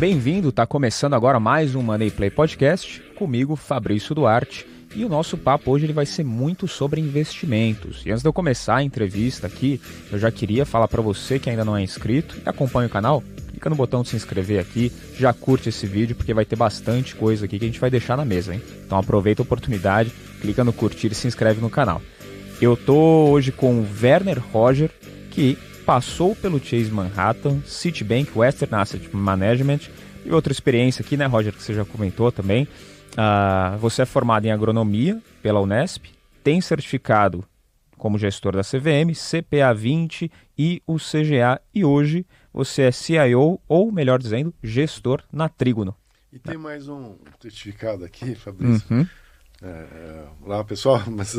Bem-vindo, tá começando agora mais um Money Play Podcast, comigo, Fabrício Duarte. E o nosso papo hoje ele vai ser muito sobre investimentos. E antes de eu começar a entrevista aqui, eu já queria falar para você que ainda não é inscrito e acompanha o canal, clica no botão de se inscrever aqui, já curte esse vídeo porque vai ter bastante coisa aqui que a gente vai deixar na mesa, hein? Então aproveita a oportunidade, clica no curtir e se inscreve no canal. Eu tô hoje com o Werner Roger, que passou pelo Chase Manhattan, Citibank, Western Asset Management e outra experiência aqui, né, Roger, que você já comentou também. Uh, você é formado em agronomia pela Unesp, tem certificado como gestor da CVM, CPA 20 e o CGA, e hoje você é CIO, ou melhor dizendo, gestor na Trígono. E tem mais um certificado aqui, Fabrício. Uhum. É, é lá, pessoal, mas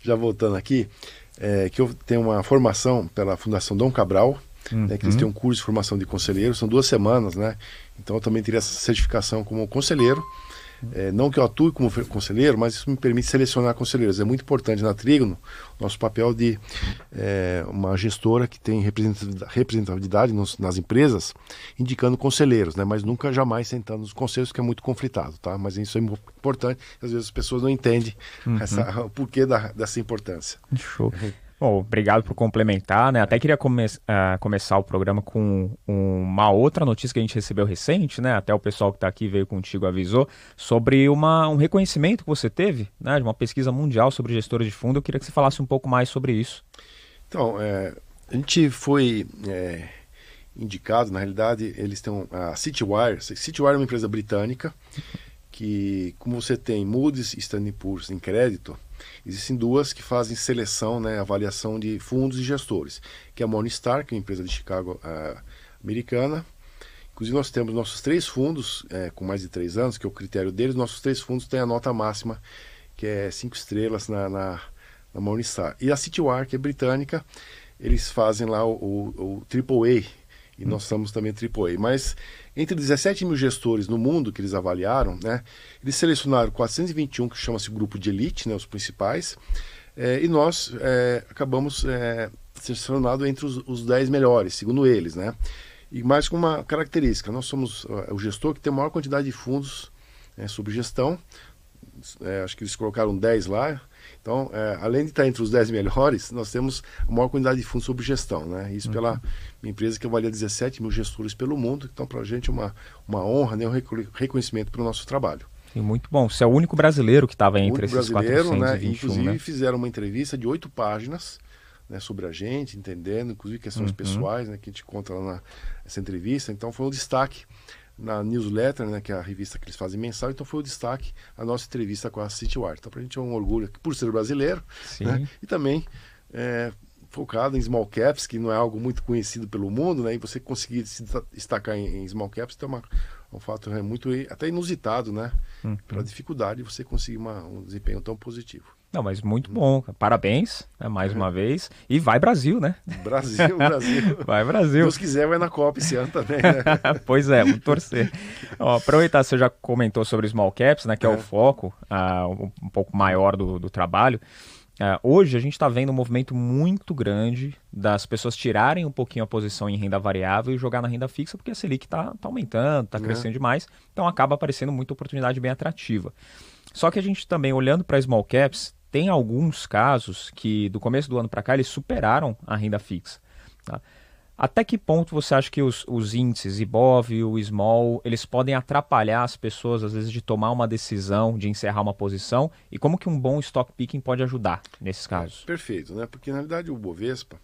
já voltando aqui, é, que eu tenho uma formação pela Fundação Dom Cabral, uhum. né, que eles têm um curso de formação de conselheiro, são duas semanas, né? Então eu também teria essa certificação como conselheiro. É, não que eu atue como conselheiro, mas isso me permite selecionar conselheiros. É muito importante na Trígono nosso papel de é, uma gestora que tem representatividade nos, nas empresas, indicando conselheiros, né? mas nunca jamais sentando nos conselhos, que é muito conflitado. Tá? Mas isso é importante, às vezes as pessoas não entendem uhum. essa, o porquê da, dessa importância. Show. Bom, obrigado por complementar, né? Até queria come uh, começar o programa com uma outra notícia que a gente recebeu recente, né? Até o pessoal que está aqui veio contigo avisou sobre uma, um reconhecimento que você teve, né? De uma pesquisa mundial sobre gestores de fundo. Eu queria que você falasse um pouco mais sobre isso. Então, é, a gente foi é, indicado, na realidade, eles têm a Citywire. Citywire é uma empresa britânica que, como você tem Moody's e Standard Poor's em crédito, Existem duas que fazem seleção, né, avaliação de fundos e gestores, que é a Morningstar, que é uma empresa de Chicago uh, americana. Inclusive nós temos nossos três fundos é, com mais de três anos, que é o critério deles. Nossos três fundos têm a nota máxima, que é cinco estrelas na, na, na Morningstar. E a Citywire, que é britânica, eles fazem lá o, o, o AAA, e nós somos também AAA. Mas entre 17 mil gestores no mundo que eles avaliaram, né, eles selecionaram 421 que chama-se grupo de elite, né, os principais, é, e nós é, acabamos é, selecionado entre os, os 10 melhores, segundo eles, né? E mais com uma característica, nós somos o gestor que tem a maior quantidade de fundos é, sob gestão, acho que eles colocaram 10 lá, então, é, além de estar entre os 10 melhores, nós temos a maior quantidade de fundos sob gestão. Né? Isso uhum. pela empresa que avalia 17 mil gestores pelo mundo. Então, para a gente é uma, uma honra, né? um reconhecimento pelo nosso trabalho. E muito bom. Você é o único brasileiro que estava entre esses brasileiro, 421, né? Inclusive né? fizeram uma entrevista de oito páginas né, sobre a gente, entendendo, inclusive questões uhum. pessoais, né, que a gente conta lá nessa entrevista. Então foi um destaque na newsletter, né, que é a revista que eles fazem mensal, então foi o destaque a nossa entrevista com a Citywire. Então, para a gente é um orgulho por ser brasileiro né, e também é, focado em small caps, que não é algo muito conhecido pelo mundo, né, e você conseguir se destacar em, em small caps é uma, um fato é muito até inusitado, né, uhum. pela dificuldade de você conseguir uma, um desempenho tão positivo. Não, mas muito bom. Parabéns, né, mais uma vez. E vai Brasil, né? Brasil, Brasil. vai Brasil. Deus quiser, vai na Copa esse ano também, né? pois é, vamos torcer. Ó, aproveitar, você já comentou sobre small caps, né? Que é, é o foco uh, um pouco maior do, do trabalho. Uh, hoje a gente está vendo um movimento muito grande das pessoas tirarem um pouquinho a posição em renda variável e jogar na renda fixa, porque a Selic está tá aumentando, está é. crescendo demais, então acaba aparecendo muita oportunidade bem atrativa. Só que a gente também, olhando para small caps, tem alguns casos que do começo do ano para cá eles superaram a renda fixa. Tá? Até que ponto você acha que os, os índices IBOV e o Small eles podem atrapalhar as pessoas às vezes de tomar uma decisão, de encerrar uma posição e como que um bom stock picking pode ajudar nesses casos? Perfeito, né? Porque na realidade o Bovespa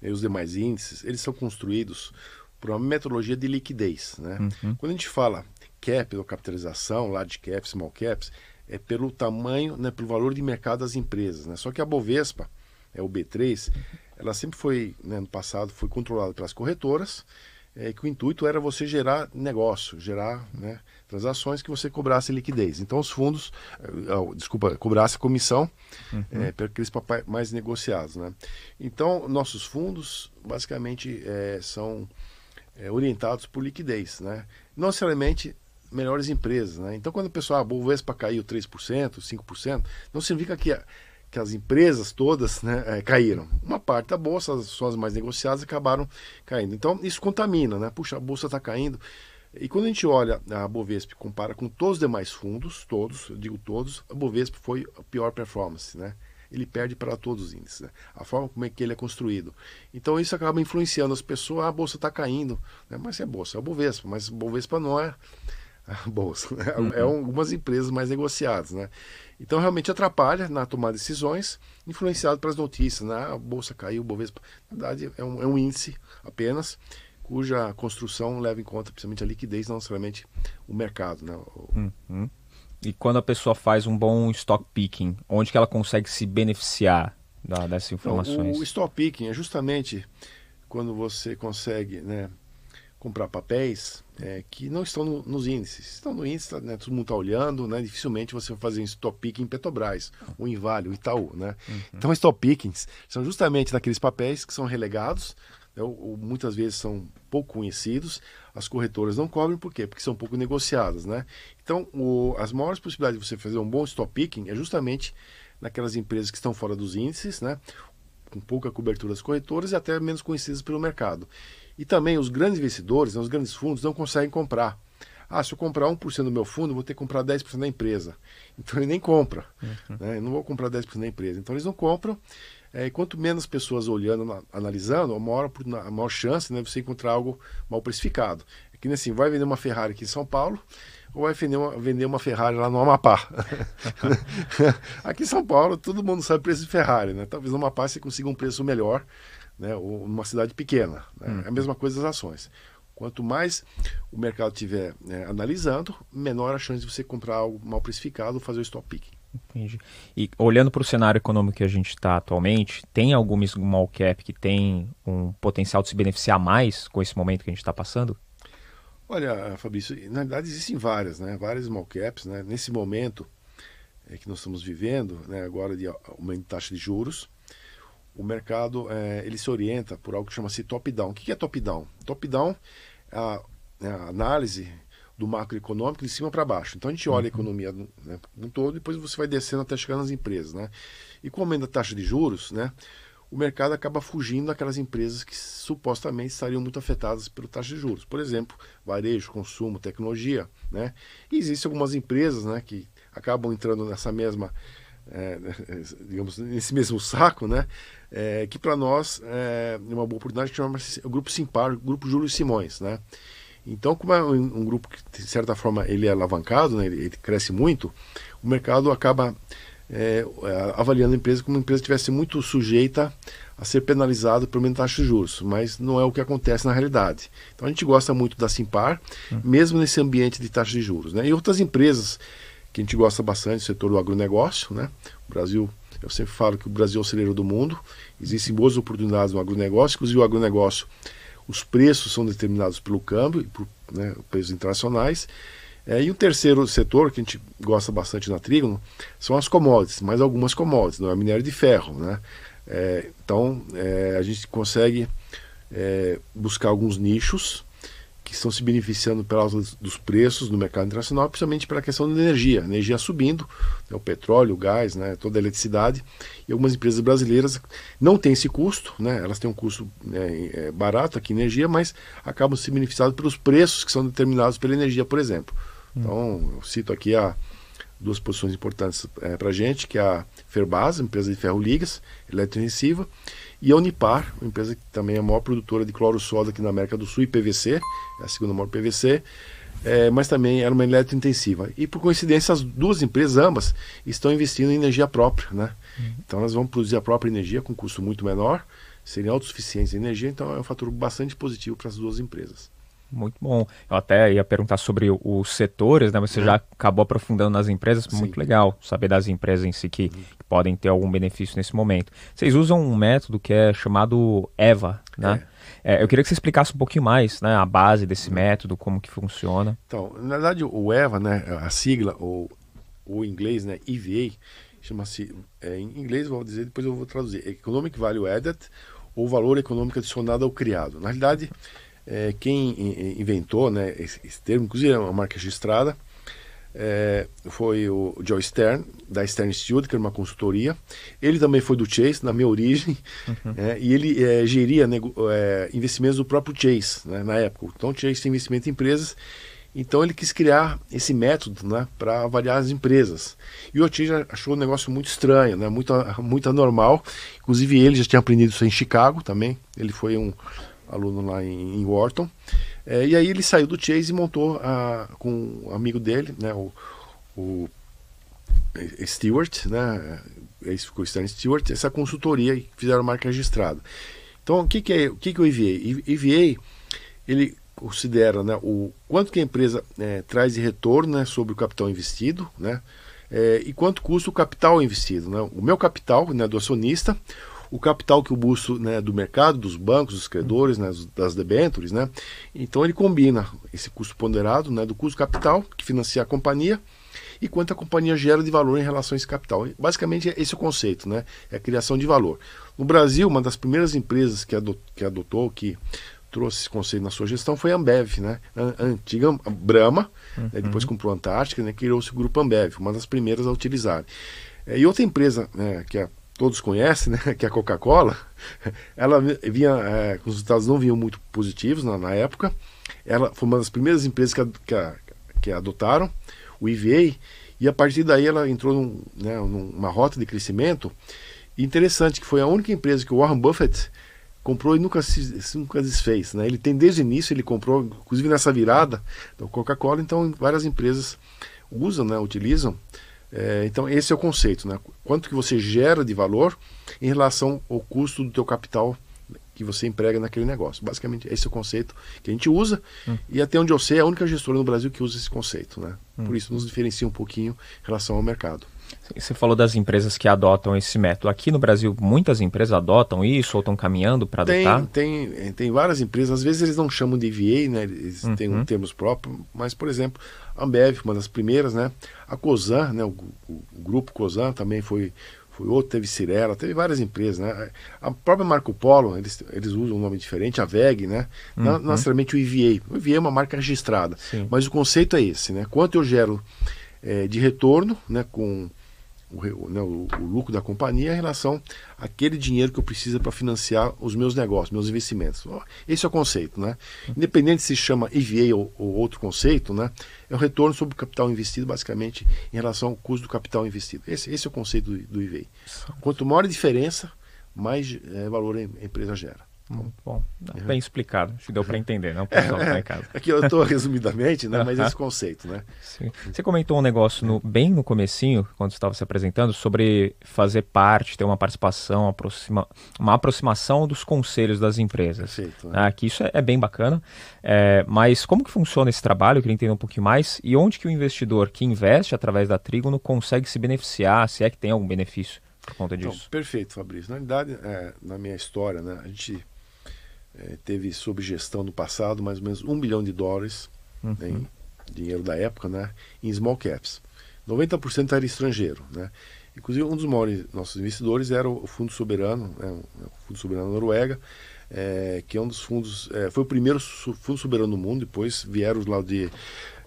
e os demais índices eles são construídos por uma metodologia de liquidez, né? Uhum. Quando a gente fala cap ou capitalização, large caps, small caps, é pelo tamanho, né, pelo valor de mercado das empresas. Né? Só que a Bovespa, é o B3, ela sempre foi, né, no passado, foi controlada pelas corretoras, é, que o intuito era você gerar negócio, gerar né, transações que você cobrasse liquidez. Então os fundos, uh, desculpa, cobrasse comissão uhum. é, para aqueles papéis mais negociados. Né? Então nossos fundos basicamente é, são é, orientados por liquidez. Né? Não necessariamente melhores empresas. Né? Então, quando o pessoal, ah, Bovespa caiu 3%, 5%, não significa que, que as empresas todas né, é, caíram. Uma parte da bolsa, as suas mais negociadas, acabaram caindo. Então, isso contamina, né? Puxa, a bolsa está caindo. E quando a gente olha a Bovespa compara com todos os demais fundos, todos, eu digo todos, a Bovespa foi a pior performance, né? Ele perde para todos os índices, né? a forma como é que ele é construído. Então isso acaba influenciando as pessoas, ah, a bolsa está caindo, né? mas é bolsa, é o Bovespa, mas o Bovespa não é a bolsa, né? uhum. é algumas empresas mais negociadas, né? Então realmente atrapalha na tomada de decisões, influenciado pelas notícias, né? A bolsa caiu, o Bovespa, na verdade é um, é um índice apenas, cuja construção leva em conta principalmente a liquidez, não necessariamente o mercado. Né? Uhum. E quando a pessoa faz um bom stock picking, onde que ela consegue se beneficiar da, dessas informações? o stock picking é justamente quando você consegue né, comprar papéis é, que não estão no, nos índices. Estão no índice, né, todo mundo está olhando, né, dificilmente você vai fazer um stop picking em Petrobras, ou em Vale, ou Itaú. Né? Uhum. Então, stop pickings são justamente daqueles papéis que são relegados né, ou, ou, muitas vezes são pouco conhecidos, as corretoras não cobrem, por quê? Porque são pouco negociadas, né? Então, o, as maiores possibilidades de você fazer um bom stop picking é justamente naquelas empresas que estão fora dos índices, né? Com pouca cobertura das corretoras e até menos conhecidas pelo mercado. E também os grandes investidores, né, os grandes fundos, não conseguem comprar. Ah, se eu comprar 1% do meu fundo, vou ter que comprar 10% da empresa. Então ele nem compra. Uhum. Né? Eu não vou comprar 10% da empresa. Então eles não compram é, e quanto menos pessoas olhando, analisando, a maior, a maior chance né, de você encontrar algo mal precificado. É que assim, vai vender uma Ferrari aqui em São Paulo ou vai vender uma, vender uma Ferrari lá no Amapá. aqui em São Paulo, todo mundo sabe o preço de Ferrari, né? Talvez no Amapá você consiga um preço melhor, né? ou numa cidade pequena. Né? Hum. É a mesma coisa das ações. Quanto mais o mercado estiver né, analisando, menor a chance de você comprar algo mal precificado ou fazer o stop picking. Entendi. E olhando para o cenário econômico que a gente está atualmente, tem alguma small cap que tem um potencial de se beneficiar mais com esse momento que a gente está passando? Olha, Fabrício, na verdade existem várias, né? Várias small caps, né? Nesse momento é, que nós estamos vivendo, né? Agora de aumento de taxa de juros, o mercado é, ele se orienta por algo que chama-se top-down. O que é top-down? Top-down é a, é a análise do macroeconômico de cima para baixo. Então a gente olha a uhum. economia né, no todo e depois você vai descendo até chegar nas empresas. Né? E com o aumento da taxa de juros, né, o mercado acaba fugindo daquelas empresas que supostamente estariam muito afetadas pela taxa de juros. Por exemplo, varejo, consumo, tecnologia. Né? E existem algumas empresas né, que acabam entrando nessa mesma. É, digamos, nesse mesmo saco, né? É, que para nós é uma boa oportunidade que chama o Grupo Simpar, o Grupo Júlio Simões, né? Então, como é um, um, grupo que, de certa forma, ele é alavancado, né, ele, ele cresce muito, o mercado acaba é, avaliando a empresa como uma empresa estivesse muito sujeita a ser penalizada por aumento da taxa de juros, mas não é o que acontece na realidade. Então, a gente gosta muito da Simpar, hum. mesmo nesse ambiente de taxa de juros. Né? E outras empresas que a gente gosta bastante, o setor do agronegócio, né? o Brasil eu sempre falo que o Brasil é o celeiro do mundo, existem boas oportunidades no agronegócio, inclusive o agronegócio os preços são determinados pelo câmbio, por né, preços internacionais. É, e o terceiro setor que a gente gosta bastante na Trígono são as commodities, mas algumas commodities, não é minério de ferro. Né? É, então é, a gente consegue é, buscar alguns nichos que estão se beneficiando pela alta dos preços no mercado internacional, principalmente pela questão da energia. A energia subindo, né, o petróleo, o gás, né, toda a eletricidade. E algumas empresas brasileiras não têm esse custo, né, elas têm um custo né, é, barato aqui em energia, mas acabam se beneficiando pelos preços que são determinados pela energia, por exemplo. Hum. Então, eu cito aqui a duas posições importantes é, para a gente, que é a Ferbasa, empresa de ferro ligas, eletrointensiva, e a Unipar, uma empresa que também é a maior produtora de cloro-soda aqui na América do Sul e PVC, é a segunda maior PVC, é, mas também era uma eletrointensiva. E por coincidência, as duas empresas, ambas, estão investindo em energia própria. Né? Uhum. Então elas vão produzir a própria energia com custo muito menor, serem autossuficientes em energia, então é um fator bastante positivo para as duas empresas. Muito bom. Eu até ia perguntar sobre os setores, né? Você é. já acabou aprofundando nas empresas, Sim. muito legal saber das empresas em si que, uhum. que, podem ter algum benefício nesse momento. Vocês usam um método que é chamado EVA, né? É. É, eu queria que você explicasse um pouquinho mais, né? A base desse uhum. método, como que funciona. Então, na verdade, o EVA, né? A sigla, ou o inglês, né? EVA, chama-se, é, em inglês vou dizer, depois eu vou traduzir, Economic Value Added, ou valor econômico adicionado ao criado. Na realidade é, quem inventou né, esse, esse, termo, inclusive é uma marca registrada, é, foi o Joe Stern, da Stern Institute, que era uma consultoria. Ele também foi do Chase, na minha origem, uhum. é, e ele é, geria é, investimentos do próprio Chase, né, na época. Então, o Chase tem investimento em empresas, então ele quis criar esse método né, para avaliar as empresas. E o Chase achou o negócio muito estranho, né, muito, muito anormal. Inclusive, ele já tinha aprendido isso em Chicago também. Ele foi um aluno lá em, em Wharton. É, e aí ele saiu do Chase e montou a, com um amigo dele, né, o, o Stewart, né, esse ficou Stan Stewart, essa consultoria e fizeram marca registrada. Então, o que, que é o que, que é o EVA? EVA, ele considera né, o quanto que a empresa é, traz de retorno né, sobre o capital investido, né, é, e quanto custa o capital investido. Né? O meu capital né, do acionista, o capital que eu busco né, do mercado, dos bancos, dos credores, né, das debêntures, né? Então ele combina esse custo ponderado né, do custo capital que financia a companhia e quanto a companhia gera de valor em relação a esse capital. Basicamente esse é o conceito, né? É a criação de valor. No Brasil, uma das primeiras empresas que adotou, que, adotou, que trouxe esse conceito na sua gestão foi a Ambev, né? A antiga Brahma, uhum. né? depois comprou a Antártica, né? criou-se o grupo Ambev, uma das primeiras a utilizar. É, e outra empresa, né, que é todos conhecem, né, que é a Coca-Cola, ela vinha, é, os resultados não vinham muito positivos na, na, época. Ela foi uma das primeiras empresas que, que, que adotaram o EVA e a partir daí ela entrou num, né, numa rota de crescimento. Interessante que foi a única empresa que o Warren Buffett comprou e nunca se nunca desfez, né? Ele tem desde o início, ele comprou, inclusive nessa virada da Coca-Cola, então várias empresas usam, né, utilizam é, então esse é o conceito, né? Quanto que você gera de valor em relação ao custo do teu capital que você emprega naquele negócio. Basicamente esse é o conceito que a gente usa hum. e até onde eu sei é a única gestora no Brasil que usa esse conceito, né? Hum. Por isso nos diferencia um pouquinho em relação ao mercado. Você falou das empresas que adotam esse método. Aqui no Brasil, muitas empresas adotam isso ou estão caminhando para adotar? Tem, tem, tem várias empresas. Às vezes eles não chamam de EVA, né? eles uhum. têm um termos próprios, mas, por exemplo, Ambev, uma das primeiras, né? a COSAN, né? o, o, o grupo COSAN também foi, foi outro, teve Cirela, teve várias empresas, né? A própria Marco Polo, eles, eles usam um nome diferente, a VEG, né? Uhum. Não, não necessariamente o EVA. O EVA é uma marca registrada, Sim. mas o conceito é esse, né? Quanto eu gero é, de retorno, né? Com o, né, o, o, lucro da companhia em relação àquele dinheiro que eu preciso para financiar os meus negócios, meus investimentos. Esse é o conceito, né? Independente se chama EVA ou, ou, outro conceito, né? É o retorno sobre o capital investido, basicamente, em relação ao custo do capital investido. Esse, esse é o conceito do, do EVA. Quanto maior a diferença, mais é, valor a empresa gera. Muito bom. Uhum. Bem explicado. Acho que deu para entender, não? O pessoal tá casa. Aqui eu estou resumidamente, né? Mas esse conceito, né? Sim. Você comentou um negócio no, bem no comecinho, quando estava se apresentando, sobre fazer parte, ter uma participação, aproxima, uma aproximação dos conselhos das empresas. Perfeito. Né? Ah, que isso é, é, bem bacana. É, mas como que funciona esse trabalho? Eu queria entender um pouquinho mais. E onde que o investidor que investe através da Trígono consegue se beneficiar, se é que tem algum benefício por conta disso? Então, perfeito, Fabrício. Na verdade, é, na minha história, né, a gente é, teve sob gestão no passado mais ou menos um bilhão de dólares uhum. em dinheiro da época, né, em small caps. 90% era estrangeiro, né? Inclusive um dos maiores nossos investidores era o Fundo Soberano, né, o Fundo Soberano da Noruega, é, que é um dos fundos, é, foi o primeiro fundo soberano do mundo. Depois vieram os lá de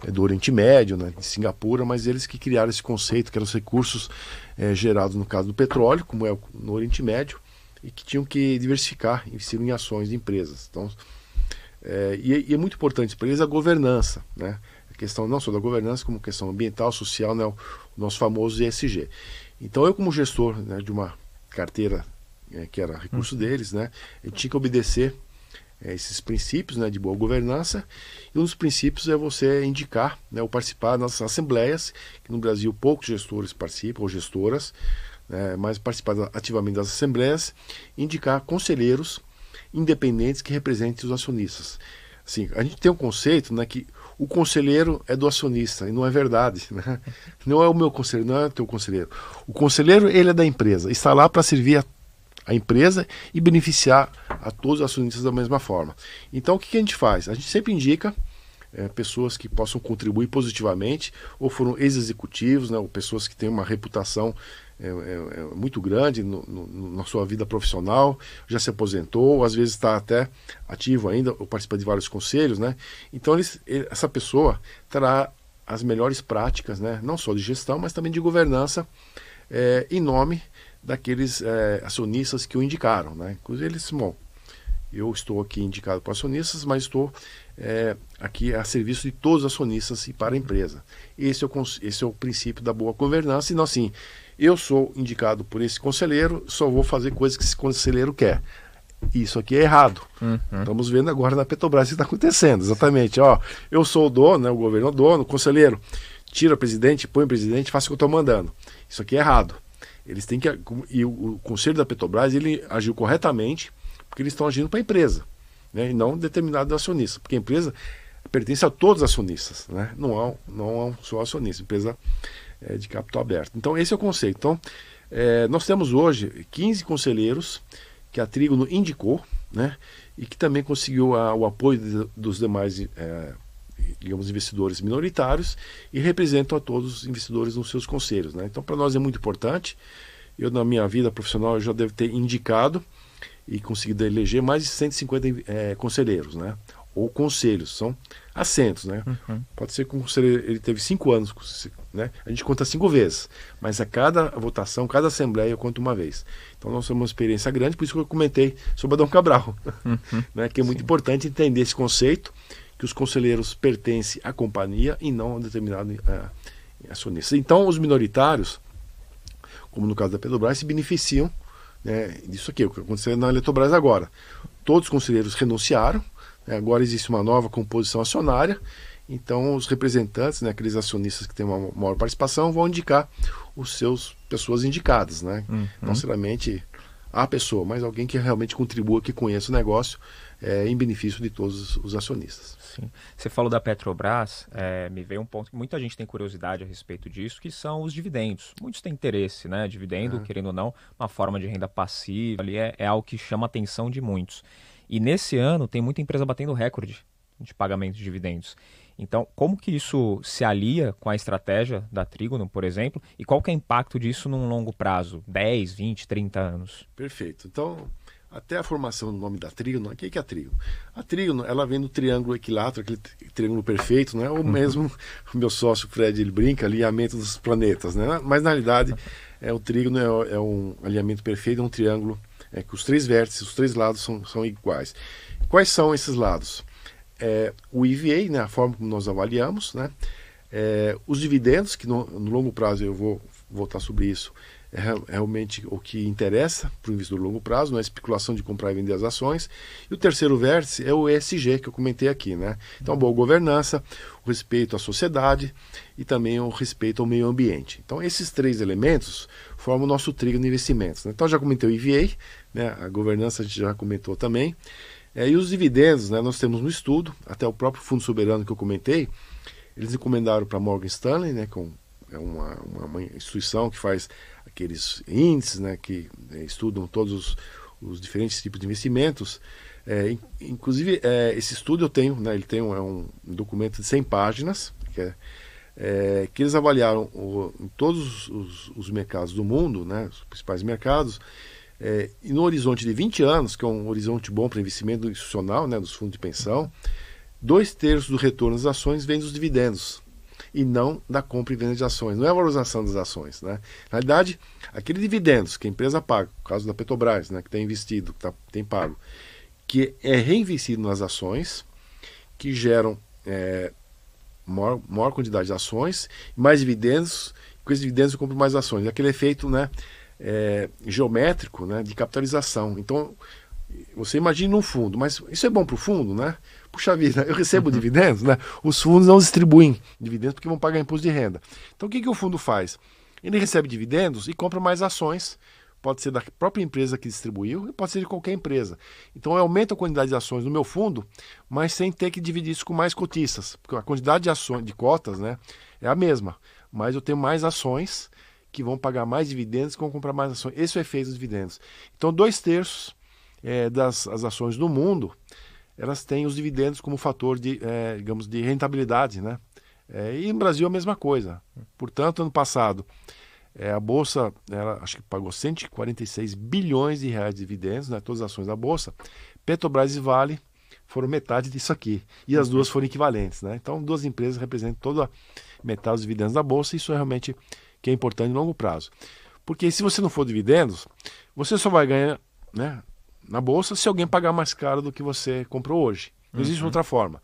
é, do Oriente Médio, né, de Singapura, mas eles que criaram esse conceito, que eram os recursos é, gerados no caso do petróleo, como é no Oriente Médio, e que tinham que diversificar, investir em ações de empresas. Então, é, e, é, e, é muito importante para eles a governança, né? A questão não só da governança, como questão ambiental, social, né? o, o nosso famoso ESG. Então, eu como gestor né, de uma carteira é, que era recurso uhum. deles, né? Eu tinha que obedecer é, esses princípios né, de boa governança. E um dos princípios é você indicar né, ou participar das assembleias, que no Brasil poucos gestores participam, ou gestoras, né, participar ativamente das assembleias, indicar conselheiros independentes que representem os acionistas. Assim, a gente tem um conceito né, que o conselheiro é do acionista, e não é verdade. Né? Não é o meu conselheiro, não é o teu conselheiro. O conselheiro ele é da empresa, está lá para servir a, a, empresa e beneficiar a todos os acionistas da mesma forma. Então o que, que a gente faz? A gente sempre indica é, pessoas que possam contribuir positivamente, ou foram ex-executivos, né, ou pessoas que têm uma reputação é, é, é muito grande no, no, na sua vida profissional, já se aposentou, às vezes está até ativo ainda, ou participa de vários conselhos, né? Então eles, ele, essa pessoa terá as melhores práticas, né, não só de gestão, mas também de governança, é, em nome daqueles é, acionistas que o indicaram. Né? Inclusive, eles, bom, eu estou aqui indicado para acionistas, mas estou é, aqui a serviço de todos os acionistas e para a empresa. Esse é o, esse é o princípio da boa governança. E não assim, eu sou indicado por esse conselheiro, só vou fazer coisas que esse conselheiro quer. Isso aqui é errado. Uhum. Estamos vendo agora na Petrobras o que está acontecendo. Exatamente. Ó, eu sou o dono, né, o governo é o dono, o conselheiro tira o presidente, põe o presidente, faça o que eu estou mandando. Isso aqui é errado. Eles têm que. E o, o conselho da Petrobras ele agiu corretamente porque eles estão agindo para a empresa, né, e não determinado acionista. Porque a empresa pertence a todos os acionistas, né? não, há, não há só acionista, empresa é, de capital aberto. Então, esse é o conceito. Então, é, nós temos hoje 15 conselheiros que a Trígono indicou, né? E que também conseguiu a, o apoio de, dos demais, é, digamos, investidores minoritários e representam a todos os investidores nos seus conselhos, né? Então, para nós é muito importante. Eu, na minha vida profissional, já devo ter indicado e conseguido eleger mais de 150 é, conselheiros, né? Ou conselhos, são assentos, né? Uhum. Pode ser que um conselheiro ele teve cinco anos, né? A gente conta cinco vezes, mas a cada votação, cada assembleia eu conto uma vez. Então nós temos uma experiência grande, por isso que eu comentei sobre Adão Cabral, uhum. né? Que é muito Sim. importante entender esse conceito que os conselheiros pertencem à companhia e não a um determinado uh, acionista. Então os minoritários, como no caso da Petrobras, se beneficiam né, disso aqui, o que aconteceu na Eletrobras agora. Todos os conselheiros renunciaram, né, agora existe uma nova composição acionária então, os representantes, né, aqueles acionistas que têm uma maior participação, vão indicar os seus pessoas indicadas, né? Uhum. Não necessariamente a pessoa, mas alguém que realmente contribua, que conheça o negócio é, em benefício de todos os acionistas. Sim. Você falou da Petrobras, é, me veio um ponto que muita gente tem curiosidade a respeito disso, que são os dividendos. Muitos têm interesse, né? Dividendo, é. querendo ou não, uma forma de renda passiva, ali é, é algo que chama a atenção de muitos. E nesse ano tem muita empresa batendo recorde de pagamento de dividendos. Então, como que isso se alia com a estratégia da Trígono, por exemplo, e qual que é o impacto disso num longo prazo, 10, 20, 30 anos? Perfeito. Então, até a formação do nome da Trígono, o que é a Trígono? A Trígono, ela vem do triângulo equilátero, aquele triângulo perfeito, né? ou uhum. mesmo o meu sócio Fred, ele brinca, alinhamento dos planetas, né? Mas, na realidade, é, o Trígono é, é um alinhamento perfeito, é um triângulo é, que os três vértices, os três lados são, são iguais. Quais são esses lados? É, o EVA, né, a forma como nós avaliamos, né, é, os dividendos, que no, no, longo prazo eu vou voltar sobre isso, é realmente o que interessa para o investidor longo prazo, não é especulação de comprar e vender as ações. E o terceiro vértice é o ESG, que eu comentei aqui. Né? Então, boa governança, o respeito à sociedade e também o respeito ao meio ambiente. Então, esses três elementos formam o nosso trilho de investimentos. Né? Então, já comentei o EVA, né? a governança a gente já comentou também. É, e os dividendos, né, nós temos no estudo, até o próprio Fundo Soberano que eu comentei, eles encomendaram para Morgan Stanley, né, com, é uma, uma, uma, instituição que faz aqueles índices, né, que é, estudam todos os, os, diferentes tipos de investimentos. É, inclusive, é, esse estudo eu tenho, né, ele tem um, é um documento de 100 páginas, que, é, é, que eles avaliaram o, em todos os, os mercados do mundo, né, os principais mercados, é, e no horizonte de 20 anos, que é um horizonte bom para investimento institucional, né, dos fundos de pensão, dois terços do retorno das ações vem dos dividendos e não da compra e venda de ações. Não é a valorização das ações. Né? Na realidade, aquele dividendos que a empresa paga, no caso da Petrobras, né, que tem investido, que tá, tem pago, que é reinvestido nas ações, que geram é, maior, maior quantidade de ações, mais dividendos, com esses dividendos eu compro mais ações. Aquele efeito né, é, geométrico né, de capitalização. Então, você imagina um fundo, mas isso é bom para o fundo, né? Puxa vida, eu recebo uhum. dividendos, né? Os fundos não distribuem dividendos porque vão pagar imposto de renda. Então, o que, que o fundo faz? Ele recebe dividendos e compra mais ações. Pode ser da própria empresa que distribuiu e pode ser de qualquer empresa. Então, eu aumento a quantidade de ações no meu fundo, mas sem ter que dividir isso com mais cotistas. Porque a quantidade de ações, de cotas, né, é a mesma. Mas eu tenho mais ações que vão pagar mais dividendos, que vão comprar mais ações. Esse é o efeito dos dividendos. Então, dois terços é, das as ações do mundo, elas têm os dividendos como fator de, é, digamos, de rentabilidade, né? É, e no Brasil a mesma coisa. Portanto, ano passado, é, a Bolsa, ela, acho que pagou 146 bilhões de reais de dividendos, né, todas as ações da Bolsa. Petrobras e Vale foram metade disso aqui. E as duas foram equivalentes. Né? Então, duas empresas representam toda metade dos dividendos da bolsa. Isso é realmente que é importante em longo prazo. Porque se você não for dividendos, você só vai ganhar né, na bolsa se alguém pagar mais caro do que você comprou hoje. Não existe uhum. outra forma.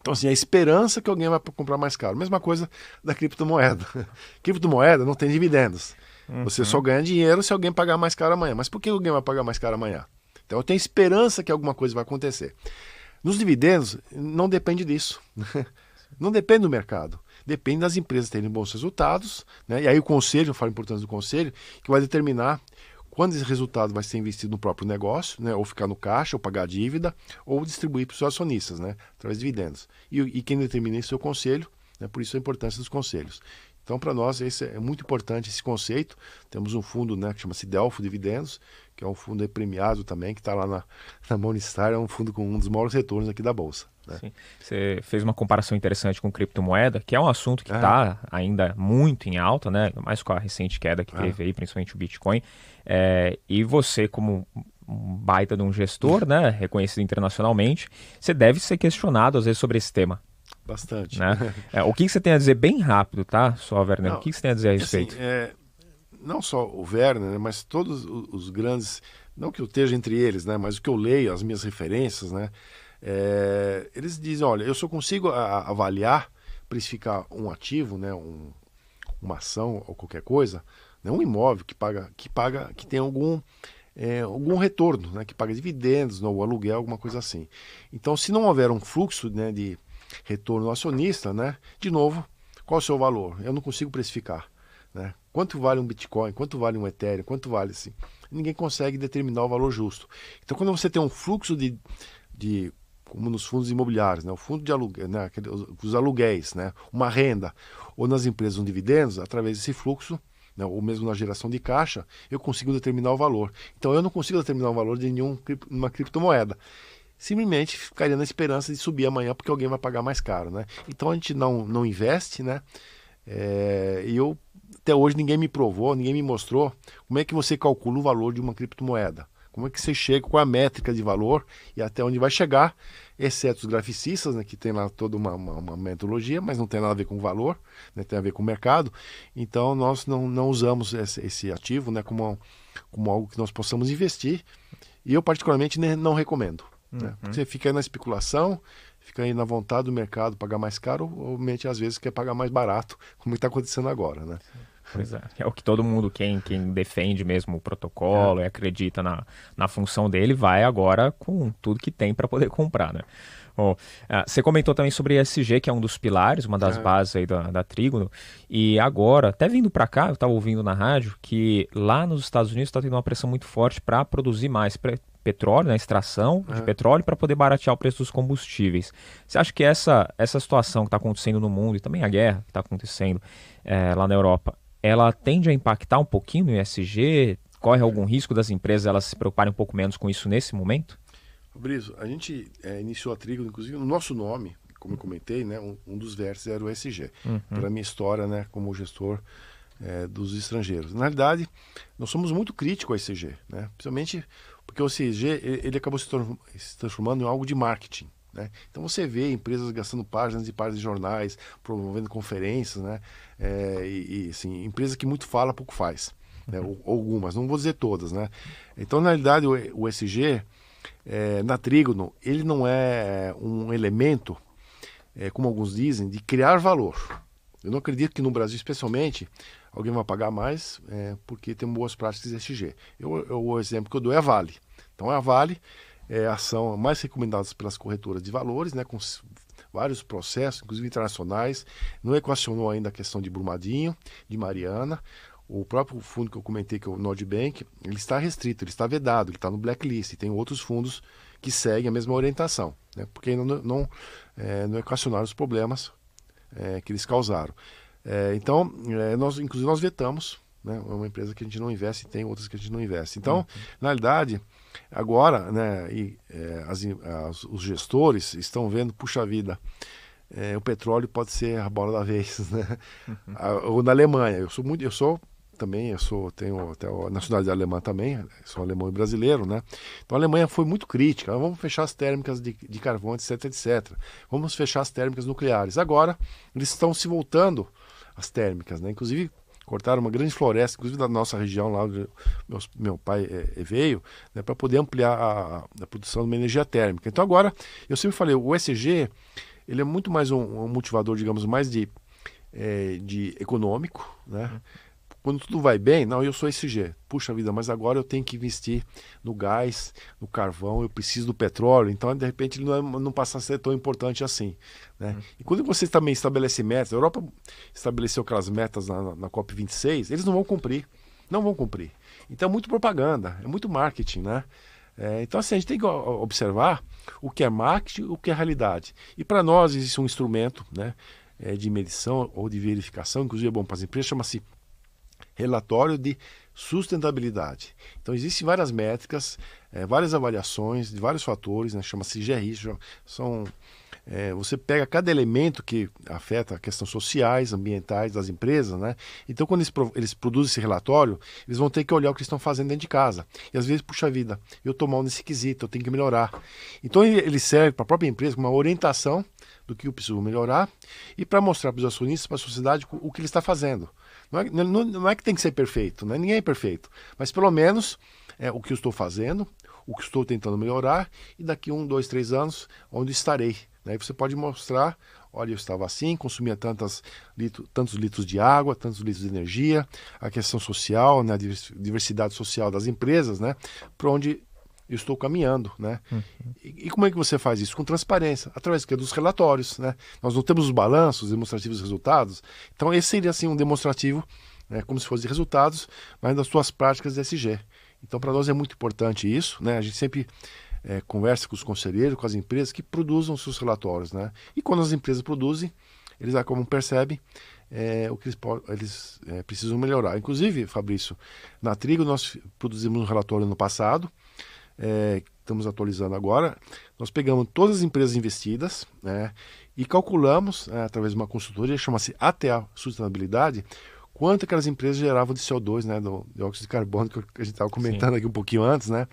Então, assim, a esperança que alguém vai comprar mais caro. Mesma coisa da criptomoeda. criptomoeda não tem dividendos. Uhum. Você só ganha dinheiro se alguém pagar mais caro amanhã. Mas por que alguém vai pagar mais caro amanhã? Então, eu tenho esperança que alguma coisa vai acontecer. Nos dividendos, não depende disso. não depende do mercado. Depende das empresas terem bons resultados. Né? E aí o conselho, eu falo a importância do conselho, que vai determinar quando esse resultado vai ser investido no próprio negócio, né, ou ficar no caixa, ou pagar dívida, ou distribuir para os acionistas, né, através de dividendos. E, e quem determina isso é o conselho, né, por isso a importância dos conselhos. Então, para nós, esse é muito importante esse conceito. Temos um fundo né, que chama-se Delfo Dividendos, que é um fundo premiado também, que está lá na, na é um fundo com um dos maiores retornos aqui da Bolsa. Né? Você fez uma comparação interessante com criptomoeda, que é um assunto que está é. ainda muito em alta, né? mais com a recente queda que é. teve aí, principalmente o Bitcoin. É, e você, como um baita de um gestor, né, reconhecido internacionalmente, você deve ser questionado às vezes sobre esse tema. Bastante. Né? É, o que, você tem a dizer bem rápido, tá, só, Werner? Não, o que, você tem a dizer a assim, respeito? Assim, não só o Werner, né, mas todos os grandes, não que eu esteja entre eles, né, mas o que eu leio, as minhas referências, né, é, eles dizem, olha, eu só consigo avaliar, precificar um ativo, né, um, uma ação ou qualquer coisa, né, um imóvel que paga, que paga, que tem algum é, algum retorno, né, que paga dividendos, ou aluguel, alguma coisa assim. Então, se não houver um fluxo né, de retorno acionista, né, de novo, qual é o seu valor? Eu não consigo precificar. Né? Quanto vale um Bitcoin? Quanto vale um Ethereum? Quanto vale assim? Ninguém consegue determinar o valor justo. Então, quando você tem um fluxo de, de como nos fundos imobiliários, né? o fundo de aluguel, né? os aluguéis, né? uma renda, ou nas empresas um dividendos, através desse fluxo, né? ou mesmo na geração de caixa, eu consigo determinar o valor. Então eu não consigo determinar o valor de nenhuma criptomoeda. Simplesmente ficaria na esperança de subir amanhã porque alguém vai pagar mais caro. Né? Então a gente não, não investe, né? É, e eu até hoje ninguém me provou, ninguém me mostrou como é que você calcula o valor de uma criptomoeda. Como é que você chega com a métrica de valor e até onde vai chegar, exceto os graficistas, né, que tem lá toda uma, uma, uma, metodologia, mas não tem nada a ver com valor, né, tem a ver com o mercado. Então nós não, não usamos esse, esse ativo né, como, como algo que nós possamos investir. E eu, particularmente, não recomendo. Né, uhum. Né? Porque você fica aí na especulação, fica aí na vontade do mercado pagar mais caro, ou mente às vezes quer pagar mais barato, como está acontecendo agora. Né? Pois é. É o que todo mundo, quem, quem defende mesmo o protocolo é. e acredita na, na função dele, vai agora com tudo que tem para poder comprar, né? Bom, uh, você comentou também sobre ESG, que é um dos pilares, uma das é. bases aí da, da Trígono. E agora, até vindo para cá, eu estava ouvindo na rádio que lá nos Estados Unidos está tendo uma pressão muito forte para produzir mais petróleo, na né, extração de é. petróleo, para poder baratear o preço dos combustíveis. Você acha que essa, essa situação que está acontecendo no mundo e também a guerra que está acontecendo é, lá na Europa ela tende a impactar um pouquinho no ESG? Corre algum risco das empresas elas se preocuparem um pouco menos com isso nesse momento? Fabrício, a gente é, iniciou a Trigo, inclusive, no nosso nome, como eu comentei, né, um, um dos vértices era o ESG. Uhum. Pela minha história né, como gestor é, dos estrangeiros. Na realidade, nós somos muito críticos ao ESG, né? principalmente porque o ESG ele, ele acabou se, se transformando em algo de marketing. Né? Então você vê empresas gastando páginas e páginas de jornais, promovendo conferências, né? É, e, e assim, empresa que muito fala, pouco faz. Né? Uhum. Algumas, não vou dizer todas. Né? Então, na realidade, o, o SG, é, na Trígono, ele não é um elemento, é, como alguns dizem, de criar valor. Eu não acredito que no Brasil, especialmente, alguém vai pagar mais é, porque tem boas práticas de SG. Eu, eu, o exemplo que eu dou é a Vale. Então, a Vale é a ação mais recomendada pelas corretoras de valores, né, com vários processos, inclusive internacionais. Não equacionou ainda a questão de Brumadinho, de Mariana. O próprio fundo que eu comentei, que é o Nordbank, ele está restrito, ele está vedado, ele está no blacklist. E tem outros fundos que seguem a mesma orientação, né, porque ainda não, não, é, não equacionaram os problemas é, que eles causaram. É, então, é, nós, inclusive, nós vetamos né? É uma empresa que a gente não investe e tem outras que a gente não investe. Então, uhum. na realidade, agora, né, e, é, as, as, os gestores estão vendo, puxa vida, é, o petróleo pode ser a bola da vez, né? Uhum. A, ou na Alemanha, eu sou muito, eu sou também, eu sou, tenho até a nacionalidade alemã também, sou alemão e brasileiro, né? Então a Alemanha foi muito crítica, vamos fechar as térmicas de, de carvão, etc, etc. Vamos fechar as térmicas nucleares. Agora, eles estão se voltando às térmicas, né? Inclusive, cortaram uma grande floresta, inclusive da nossa região lá onde meu, meu pai é, veio, né, para poder ampliar a, a, produção de uma energia térmica. Então agora, eu sempre falei, o ESG, ele é muito mais um, um motivador, digamos, mais de, é, de econômico, né? Uhum. Quando tudo vai bem, não, eu sou ESG. Puxa vida, mas agora eu tenho que investir no gás, no carvão, eu preciso do petróleo. Então, de repente, ele não, é, não passa a ser tão importante assim. Né? Uhum. E quando você também estabelece metas, a Europa estabeleceu aquelas metas na, na COP26, eles não vão cumprir. Não vão cumprir. Então é muito propaganda, é muito marketing, né? É, então, assim, a gente tem que observar o que é marketing o que é realidade. E para nós existe um instrumento né, é, de medição ou de verificação, inclusive é bom para as empresas, chama-se relatório de sustentabilidade. Então, existem várias métricas, é, várias avaliações de vários fatores, né, chama-se GRI, são é, você pega cada elemento que afeta a questão sociais, ambientais das empresas, né? Então, quando eles, eles, produzem esse relatório, eles vão ter que olhar o que estão fazendo dentro de casa. E às vezes, puxa vida, eu estou mal nesse quesito, eu tenho que melhorar. Então, ele serve para a própria empresa como uma orientação do que eu preciso melhorar e para mostrar para os acionistas, para a sociedade, o que ele está fazendo. Não é, não, é, que tem que ser perfeito, né? ninguém é perfeito, mas pelo menos é, o que eu estou fazendo, o que estou tentando melhorar e daqui um, dois, três anos, onde estarei. Aí você pode mostrar, olha, eu estava assim, consumia tantas litro, tantos litros de água, tantos litros de energia, a questão social, né, a diversidade social das empresas, né, para onde eu estou caminhando, né? Uhum. E, e, como é que você faz isso? Com transparência, através dos relatórios, né? Nós não temos os balanços demonstrativos de resultados, então esse seria assim um demonstrativo, né, como se fosse de resultados, mas das suas práticas de SG. Então para nós é muito importante isso, né? A gente sempre é, conversa com os conselheiros, com as empresas que produzam seus relatórios, né? E quando as empresas produzem, eles como percebem é, o que eles, eles é, precisam melhorar. Inclusive, Fabrício, na Trigo nós produzimos um relatório no passado, é, estamos atualizando agora. Nós pegamos todas as empresas investidas né, e calculamos, é, através de uma consultoria, chama-se ATA Sustentabilidade, quanto aquelas empresas geravam de CO2, né, do dióxido de carbono, que a gente estava comentando Sim. aqui um pouquinho antes, né,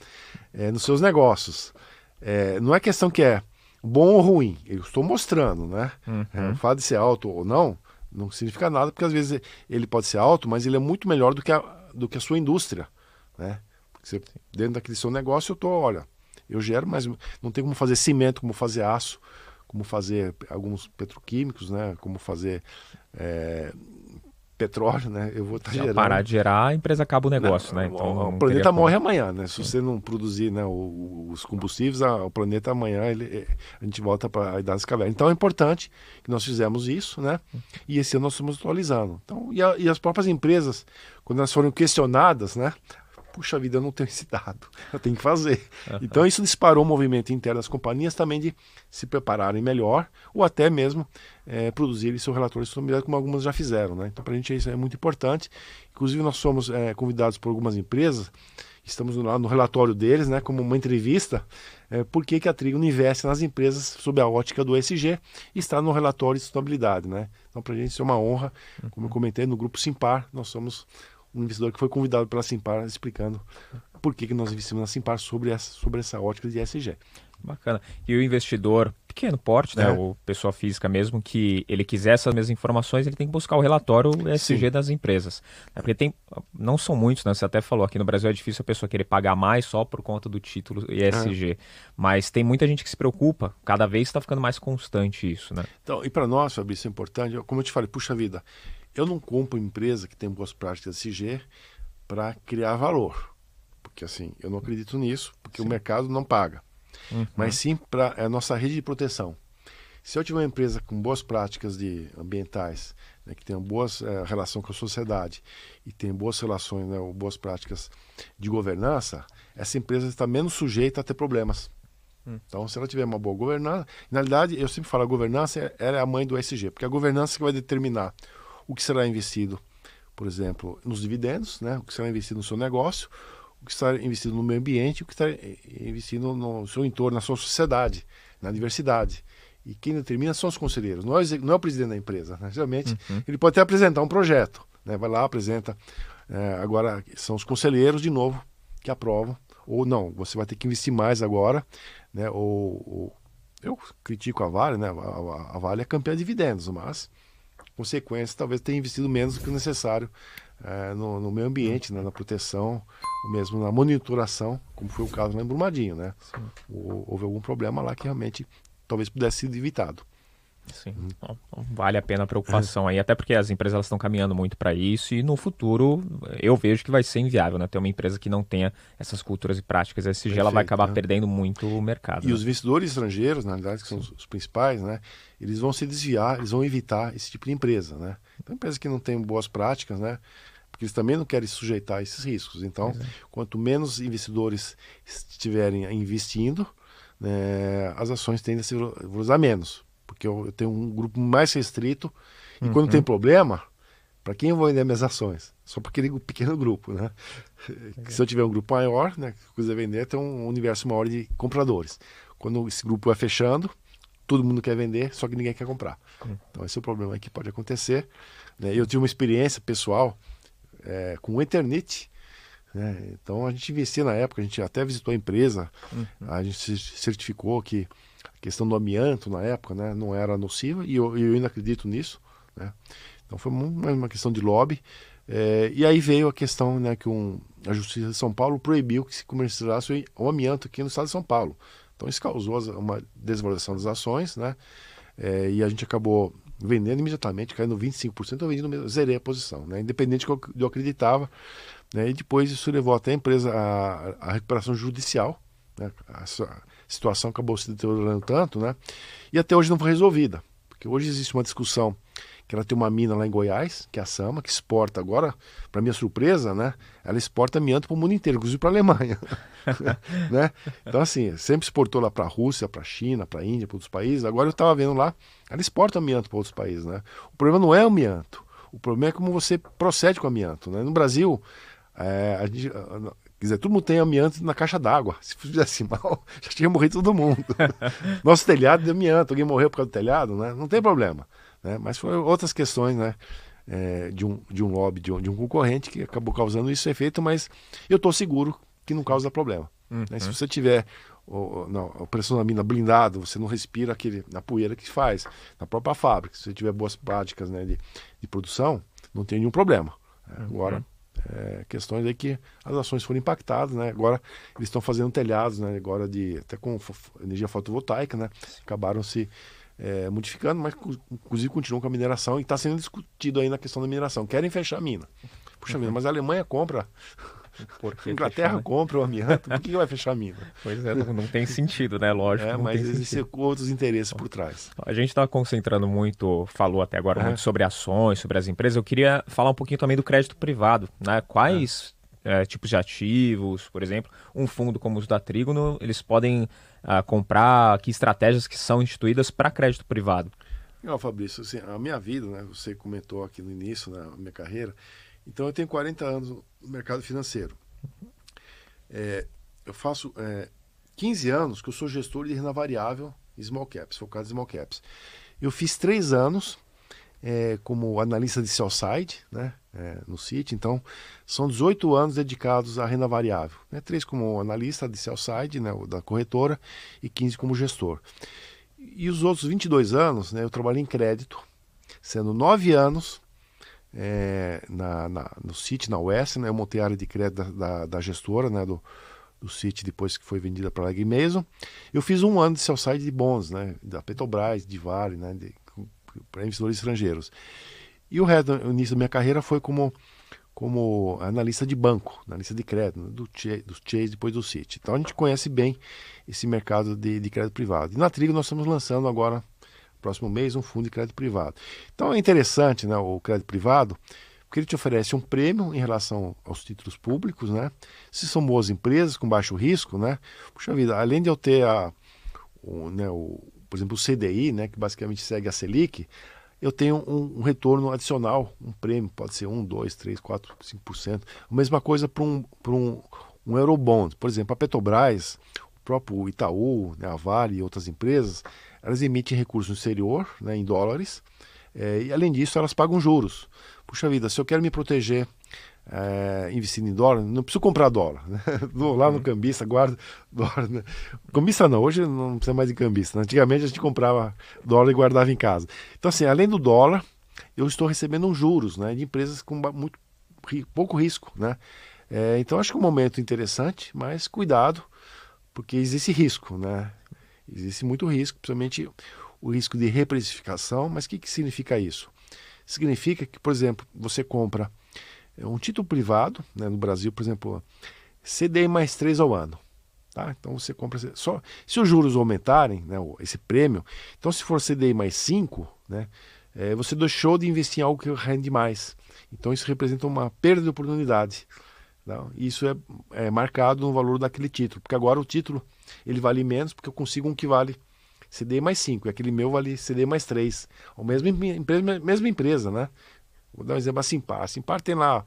é, nos seus negócios. É, não é questão que é bom ou ruim, eu estou mostrando, né? Uhum. É, o fato de ser alto ou não, não significa nada, porque às vezes ele pode ser alto, mas ele é muito melhor do que a, do que a sua indústria, né? Você, dentro daquele seu negócio, eu estou, olha, eu gero, mas não tem como fazer cimento, como fazer aço, como fazer alguns petroquímicos, né? Como fazer é, petróleo, né? Eu vou estar tá gerando. parar de gerar, a empresa acaba o negócio, não, né? Então, o planeta morre amanhã, né? Se Sim. você não produzir né, os combustíveis, o planeta amanhã ele, é, a gente volta para a idade das cavernas. Então é importante que nós fizemos isso, né? E esse ano nós estamos atualizando. Então, e, a, e as próprias empresas, quando elas foram questionadas, né? Puxa vida, eu não tenho esse dado, eu tenho que fazer. Uhum. Então isso disparou um movimento interno das companhias também de se prepararem melhor ou até mesmo é, produzirem seu relatório de sustentabilidade, como algumas já fizeram. Né? Então para a gente isso é muito importante. Inclusive nós somos é, convidados por algumas empresas, estamos lá no relatório deles, né, como uma entrevista, é, por que, que a Trigo investe nas empresas sob a ótica do ESG e está no relatório de sustentabilidade. Né? Então para a gente isso é uma honra, como eu comentei no grupo Simpar, nós somos um investidor que foi convidado pela Simpar explicando por que, que nós investimos na Simpar sobre essa, sobre essa ótica de ESG. Bacana. E o investidor pequeno porte, né, é. o pessoa física mesmo, que ele quiser essas mesmas informações, ele tem que buscar o relatório ESG Sim. das empresas. Né, porque tem, não são muitos, né? Você até falou aqui no Brasil é difícil a pessoa querer pagar mais só por conta do título ESG. É. Mas tem muita gente que se preocupa, cada vez está ficando mais constante isso, né? Então, e para nós, Fabrício, é importante, como eu te falei, puxa vida, eu não compro empresa que tem boas práticas SG para criar valor. Porque assim, eu não acredito nisso, porque sim. o mercado não paga. Uhum. Mas sim para a nossa rede de proteção. Se eu tiver uma empresa com boas práticas de ambientais, né, que tenha boas é, relação com a sociedade e tem boas relações, né, boas práticas de governança, essa empresa está menos sujeita a ter problemas. Hum. Então, se ela tiver uma boa governança, na realidade, eu sempre falo, a governança é, é a mãe do SG, porque a governança que vai determinar o que será investido, por exemplo, nos dividendos, né? o que será investido no seu negócio, o que está investido no meio ambiente, o que está investido no seu entorno, na sua sociedade, na diversidade. E quem determina são os conselheiros, não é, não é o presidente da empresa. Né? Geralmente, uhum. ele pode até apresentar um projeto, né? vai lá, apresenta É, agora são os conselheiros, de novo, que aprovam. Ou não, você vai ter que investir mais agora, né? Ou, ou eu critico a Vale, né? A, a, Vale é campeã de dividendos, mas consequência talvez tenha investido menos do que o necessário é, no, no, meio ambiente, né? na proteção, ou mesmo na monitoração, como foi o caso lá em Brumadinho, né? houve algum problema lá que realmente talvez pudesse ser evitado. Sim, hum. vale a pena a preocupação aí, até porque as empresas estão caminhando muito para isso e no futuro eu vejo que vai ser inviável, né? Ter uma empresa que não tenha essas culturas e práticas SG, ela vai acabar né? perdendo muito o mercado. E né? os investidores estrangeiros, na realidade, que são os, principais, né? Eles vão se desviar, eles vão evitar esse tipo de empresa, né? Então, empresa que não tem boas práticas, né? Porque eles também não querem sujeitar esses riscos. Então, é. quanto menos investidores estiverem investindo, né, as ações tendem a se valorizar menos porque eu, eu tenho um grupo mais restrito e uhum. quando tem problema, para quem eu vou vender minhas ações? Só para aquele pequeno grupo, né? Se eu tiver um grupo maior, né, que coisa vender, tem um universo maior de compradores. Quando esse grupo vai fechando, todo mundo quer vender, só que ninguém quer comprar. Uhum. Então esse é o problema que pode acontecer. Né? Eu tive uma experiência pessoal é, com o Eternit. Né? Então a gente investia na época, a gente até visitou a empresa, uhum. a gente se certificou que questão do amianto na época, né, não era nociva e eu, eu ainda acredito nisso, né. Então foi uma, uma questão de lobby. É, e aí veio a questão, né, que um, a Justiça de São Paulo proibiu que se comercializasse o amianto aqui no estado de São Paulo. Então isso causou uma desvalorização das ações, né, é, e a gente acabou vendendo imediatamente, caindo 25%, eu vendi no zerei a posição, né, independente do que eu acreditava. Né, e depois isso levou até a empresa a, a recuperação judicial, né, a, situação acabou se deteriorando tanto, né? E até hoje não foi resolvida. Porque hoje existe uma discussão que ela tem uma mina lá em Goiás, que é a Sama, que exporta agora, para minha surpresa, né? Ela exporta amianto para o mundo inteiro, inclusive para a Alemanha, né? Então assim, sempre exportou lá para a Rússia, para a China, para a Índia, para outros países. Agora eu estava vendo lá, ela exporta amianto para outros países, né? O problema não é o amianto, o problema é como você procede com o amianto, né? No Brasil, é, a gente, Quer dizer, todo mundo tem amianto na caixa d'água. Se fizesse mal, já tinha morrido todo mundo. Nosso telhado de amianto, alguém morreu por causa do telhado, né? Não tem problema. Né? Mas foram outras questões, né? É, de, um, de um lobby, de um, de um concorrente que acabou causando esse efeito, mas eu estou seguro que não causa problema. Uhum. Né? Se você tiver o, não, a pressão da mina blindado, você não respira aquele, na poeira que faz, na própria fábrica. Se você tiver boas práticas né, de, de produção, não tem nenhum problema. Né? Agora, uhum é, questões aí que as ações foram impactadas, né? Agora eles estão fazendo telhados, né? Agora de até com energia fotovoltaica, né? Acabaram se é, modificando, mas inclusive continuam com a mineração e está sendo discutido aí na questão da mineração. Querem fechar a mina. Puxa uhum. vida, mas a Alemanha compra a Inglaterra fechar, né? compra o amianto, por que, vai fechar a mina? Pois é, não, não tem sentido, né? Lógico. É, mas existem outros interesses por trás. A gente está concentrando muito, falou até agora é. muito sobre ações, sobre as empresas. Eu queria falar um pouquinho também do crédito privado, né? Quais é. É, tipos de ativos, por exemplo, um fundo como os da Trígono, eles podem uh, comprar, que estratégias que são instituídas para crédito privado? Não, Fabrício, assim, a minha vida, né, você comentou aqui no início, na minha carreira, então eu tenho 40 anos no mercado financeiro. É, eu faço é, 15 anos que eu sou gestor de renda variável small caps, focado em small caps. Eu fiz três anos é, como analista de sell side né, é, no Citi, então são 18 anos dedicados à renda variável. Né, três como analista de sell side, né, da corretora, e 15 como gestor. E os outros 22 anos né, eu trabalhei em crédito, sendo nove anos é, na, na, no City, na West, né? Eu montei a área de crédito da, da, da gestora, né? Do, do City depois que foi vendida para a Mason. Eu fiz um ano de sell side de bons, né? Da Petrobras, de Vale, né? Para investidores estrangeiros. E o resto, o início da minha carreira foi como como analista de banco, analista de crédito, né? do, Chase, do Chase depois do City. Então a gente conhece bem esse mercado de, de crédito privado. E na Trigo nós estamos lançando agora próximo mês um fundo de crédito privado. Então é interessante né, o crédito privado, porque ele te oferece um prêmio em relação aos títulos públicos, né? Se são boas empresas com baixo risco, né? Puxa vida, além de eu ter a, o, né, o, por exemplo, o CDI, né, que basicamente segue a Selic, eu tenho um, um, retorno adicional, um prêmio, pode ser 1, 2, 3, 4, 5%. A mesma coisa para um, um, um Eurobond. Por exemplo, a Petrobras, o próprio Itaú, né, a Vale e outras empresas, elas emitem recursos no exterior, né, em dólares, é, e além disso elas pagam juros. Puxa vida, se eu quero me proteger é, investindo em dólar, não preciso comprar dólar. Né? Vou lá no uhum. cambista, guardo dólar. Né? Cambista não, hoje não precisa mais de cambista. Antigamente a gente comprava dólar e guardava em casa. Então, assim, além do dólar, eu estou recebendo uns juros né, de empresas com muito, pouco risco. Né? É, então, acho que é um momento interessante, mas cuidado, porque existe risco. Né? Existe muito risco, principalmente o risco de reprecificação. Mas o que, que significa isso? Significa que, por exemplo, você compra é um título privado, né, no Brasil, por exemplo, CDI mais 3 ao ano. Tá? Então você compra só se os juros aumentarem, né, esse prêmio, então se for CDI mais 5, né, é, você deixou de investir em algo que rende mais. Então isso representa uma perda de oportunidade. Tá? Isso é, é, marcado no valor daquele título, porque agora o título ele vale menos porque eu consigo um que vale CDI mais 5, e aquele meu vale CDI mais 3. A mesma empresa, mesma empresa, né? Vou dar um exemplo, a Simpar. A Simpar tem lá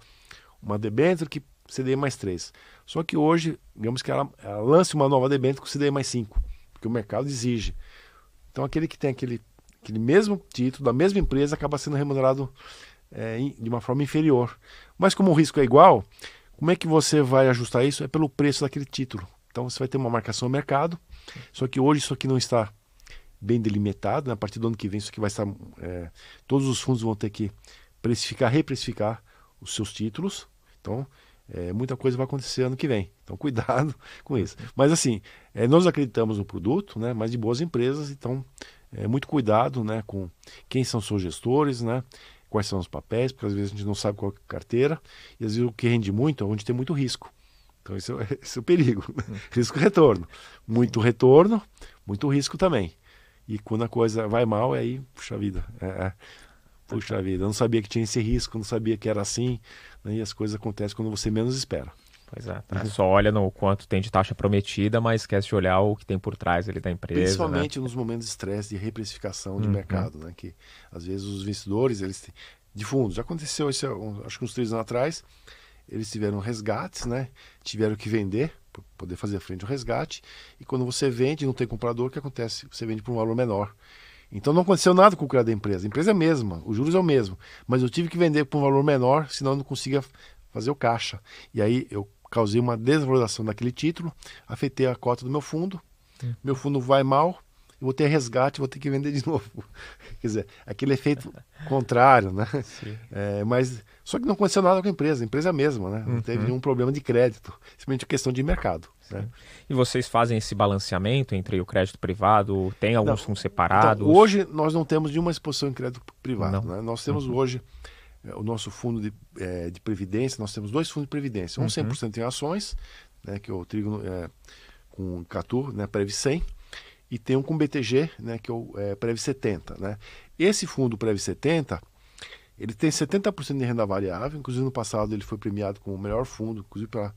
uma debênture que CDI mais 3. Só que hoje, digamos que ela, ela lance uma nova debênture com CDI mais 5, porque o mercado exige. Então aquele que tem aquele, aquele mesmo título, da mesma empresa, acaba sendo remunerado é, de uma forma inferior. Mas como o risco é igual, como é que você vai ajustar isso? É pelo preço daquele título. Então você vai ter uma marcação no mercado, só que hoje isso aqui não está bem delimitado, né? a partir do ano que vem isso aqui vai estar, é, todos os fundos vão ter que precificar, reprecificar os seus títulos. Então, é, muita coisa vai acontecer ano que vem. Então, cuidado com isso. Mas, assim, é, nós acreditamos no produto, né, mas de boas empresas, então, é, muito cuidado né, com quem são seus gestores, né, quais são os papéis, porque às vezes a gente não sabe qual é a carteira, e às vezes o que rende muito é onde tem muito risco. Então, esse é, esse é o perigo. Hum. Risco-retorno. Muito retorno, muito risco também. E quando a coisa vai mal, é aí, puxa vida, é, é Puxa vida, eu não sabia que tinha esse risco, não sabia que era assim, né? e as coisas acontecem quando você menos espera. Pois é, tá? só olha no quanto tem de taxa prometida, mas esquece de olhar o que tem por trás ali da empresa. Principalmente né? nos momentos de estresse de reprecificação de uhum. mercado, né? que às vezes os investidores, eles têm, de fundos, já aconteceu isso acho que uns três anos atrás, eles tiveram resgates, né? tiveram que vender para poder fazer frente ao resgate, e quando você vende não tem comprador, o que acontece? Você vende por um valor menor. Então não aconteceu nada com o crédito da empresa. A empresa é a mesma, os juros é o mesmo. Mas eu tive que vender por um valor menor, senão eu não conseguia fazer o caixa. E aí eu causei uma desvalorização daquele título, afetei a cota do meu fundo. Hum. Meu fundo vai mal, eu vou ter resgate, vou ter que vender de novo. Quer dizer, aquele efeito contrário, né? É, mas só que não aconteceu nada com a empresa, a empresa é a mesma, né? Não uhum. teve nenhum problema de crédito, simplesmente questão de mercado. Né? E vocês fazem esse balanceamento entre o crédito privado? Tem alguns fundos separados? Então, hoje nós não temos nenhuma exposição em crédito privado. Né? Nós temos uhum. hoje é, o nosso fundo de, é, de, previdência, nós temos dois fundos de previdência, um uhum. 100% em ações, né, que é o Trigo é, com Catur, né, Prev 100, e tem um com BTG, né, que é o é, Prev 70. Né? Esse fundo Prev 70, ele tem 70% de renda variável, inclusive no passado ele foi premiado como o melhor fundo, inclusive pela,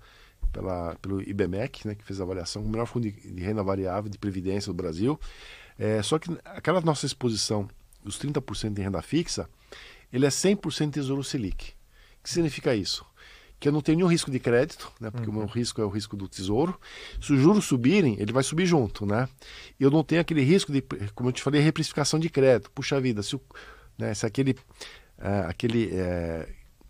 pela, pelo IBMEC, né, que fez a avaliação, o melhor fundo de, de renda variável de previdência do Brasil. É, só que aquela nossa exposição, os 30% de renda fixa, ele é 100% Tesouro Selic. O que significa isso? Que eu não tenho nenhum risco de crédito, né, porque uhum. o meu risco é o risco do tesouro. Se os juros subirem, ele vai subir junto. Né? Eu não tenho aquele risco de, como eu te falei, reprecificação de crédito. Puxa vida, se, o, né, se aquele uh, aquele uh,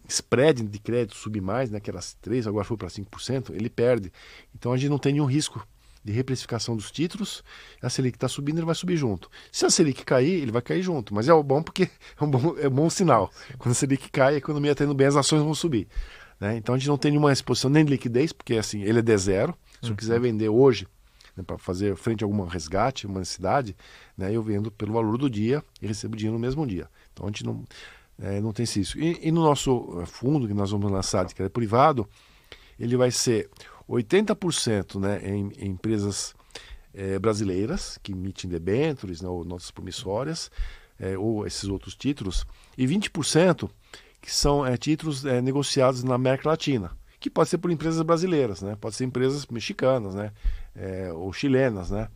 spread de crédito subir mais, né, que era 3%, agora foi para 5%, ele perde. Então a gente não tem nenhum risco de reprecificação dos títulos. A Selic está subindo, ele vai subir junto. Se a Selic cair, ele vai cair junto. Mas é bom porque é um bom, é um bom sinal. Quando a Selic cai, a economia está indo bem, as ações vão subir. Né? Então a gente não tem nenhuma exposição nem de liquidez, porque assim, ele é de zero. Se eu quiser uhum. vender hoje, né, para fazer frente a algum resgate, uma necessidade, né, eu vendo pelo valor do dia e recebo dinheiro no mesmo dia. Então a gente não é, não tem isso. E, e, no nosso eh, fundo, que nós vamos lançar de crédito privado, ele vai ser 80% né, em, em empresas é, brasileiras que emitem debêntures, né, ou notas promissórias, é, ou esses outros títulos, e 20% que são é, títulos negociados na América Latina, que pode ser por empresas brasileiras, né, pode ser empresas mexicanas né, ou chilenas. Né,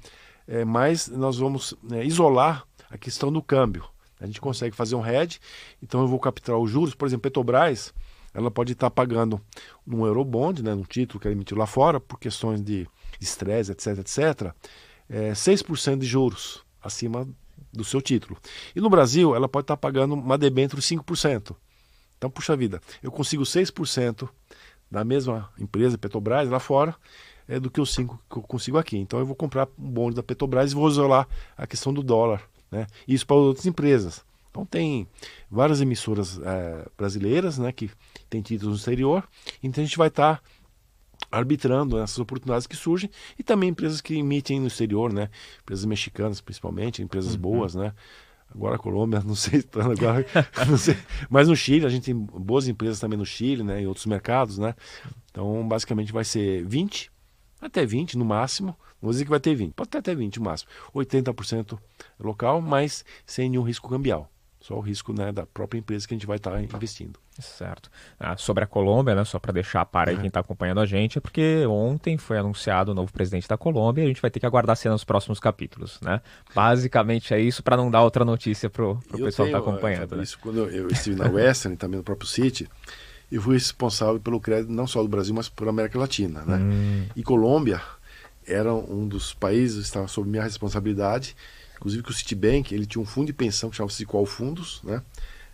mas nós vamos isolar a questão do câmbio. A gente consegue fazer um hedge, então eu vou capturar os juros. Por exemplo, Petrobras, ela pode estar pagando num Eurobond, né, num título que ela emitiu lá fora, por questões de estresse, etc, etc, é, 6% de juros acima do seu título. E no Brasil, ela pode estar pagando uma debênture 5%. Então, puxa vida, eu consigo 6% da mesma empresa, Petrobras, lá fora, é do que os 5 que eu consigo aqui. Então, eu vou comprar um bonde da Petrobras e vou isolar a questão do dólar. Né? Isso para outras empresas. Então, tem várias emissoras é, brasileiras né, que têm títulos no exterior. Então, a gente vai estar. Tá arbitrando essas oportunidades que surgem e também empresas que emitem no exterior, né? Empresas mexicanas, principalmente, empresas uhum. boas, né? Agora a Colômbia, não sei, agora, não sei. Mas no Chile, a gente tem boas empresas também no Chile, né? E outros mercados, né? Então, basicamente vai ser 20, até 20 no máximo. Não vou dizer que vai ter 20, pode ter até 20 no máximo. 80% local, mas sem nenhum risco cambial. Só o risco né, da própria empresa que a gente vai estar tá investindo. Certo. Ah, sobre a Colômbia, né, só para deixar para aí quem está acompanhando a gente, é porque ontem foi anunciado o novo presidente da Colômbia e a gente vai ter que aguardar cena nos próximos capítulos. Né? Basicamente é isso para não dar outra notícia para o pessoal que está acompanhando. Né? Isso, quando eu, eu estive na Western, também no próprio City, eu fui responsável pelo crédito não só do Brasil, mas por América Latina. Né? Hum. E Colômbia era um dos países, estava sob minha responsabilidade Inclusive que o Citibank, ele tinha um fundo de pensão que chamava-se Qual Fundos, né?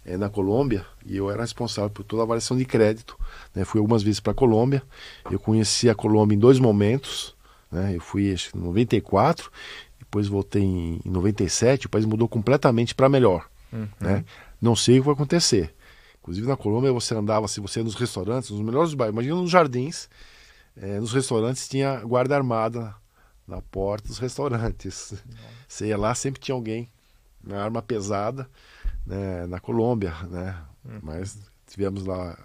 É, na Colômbia, e eu era responsável por toda a avaliação de crédito. Né? Fui algumas vezes para a Colômbia, eu conheci a Colômbia em dois momentos, né? eu fui acho, em 94, depois voltei em, em 97, o país mudou completamente para melhor. Uhum. Né? Não sei o que vai acontecer. Inclusive na Colômbia você andava, se você ia nos restaurantes, nos melhores bairros, imagina nos jardins, é, nos restaurantes tinha guarda armada na porta dos restaurantes. Você ia lá, sempre tinha alguém na arma pesada, né, na Colômbia, né? Hum. Mas tivemos lá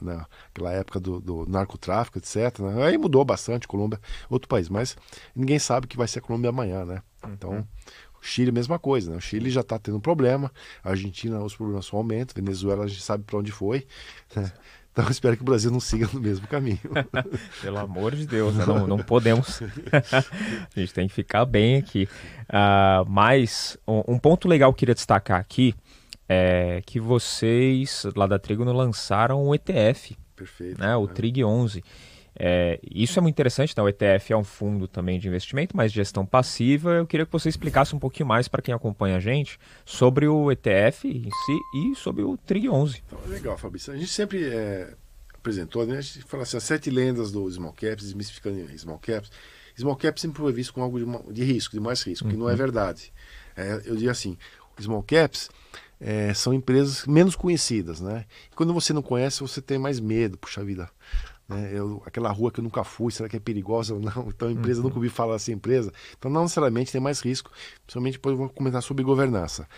né, naquela época do, do narcotráfico, etc. Né? Aí mudou bastante, Colômbia, outro país, mas ninguém sabe que vai ser a Colômbia amanhã, né? Uhum. Então, o Chile, mesma coisa, né? O Chile já está tendo problema, a Argentina, os problemas só aumentam, Venezuela, a gente sabe para onde foi. Né? Então eu espero que o Brasil não siga no mesmo caminho. Pelo amor de Deus, né? não, não podemos. a gente tem que ficar bem aqui. Uh, mas um, um, ponto legal que eu queria destacar aqui é que vocês lá da Trigono lançaram o ETF. Perfeito. Né? O é. Trig 11. É, isso é muito interessante, né? o ETF é um fundo também de investimento, mas de gestão passiva. Eu queria que você explicasse um pouquinho mais para quem acompanha a gente sobre o ETF em si e sobre o TRIG 11. Então, legal, Fabrício. A gente sempre é, apresentou, né? a gente fala assim, as sete lendas do Small Caps, desmistificando Small Caps. Small Caps sempre foi visto como algo de, de risco, de mais risco, uhum. que não é uhum. verdade. É, eu digo assim, Small Caps é, são empresas menos conhecidas, né? E quando você não conhece, você tem mais medo, puxa vida. Né? Eu, aquela rua que eu nunca fui, será que é perigosa ou não? Então a empresa, uhum. nunca ouvi falar dessa empresa. Então não necessariamente tem mais risco, principalmente depois eu vou comentar sobre governança.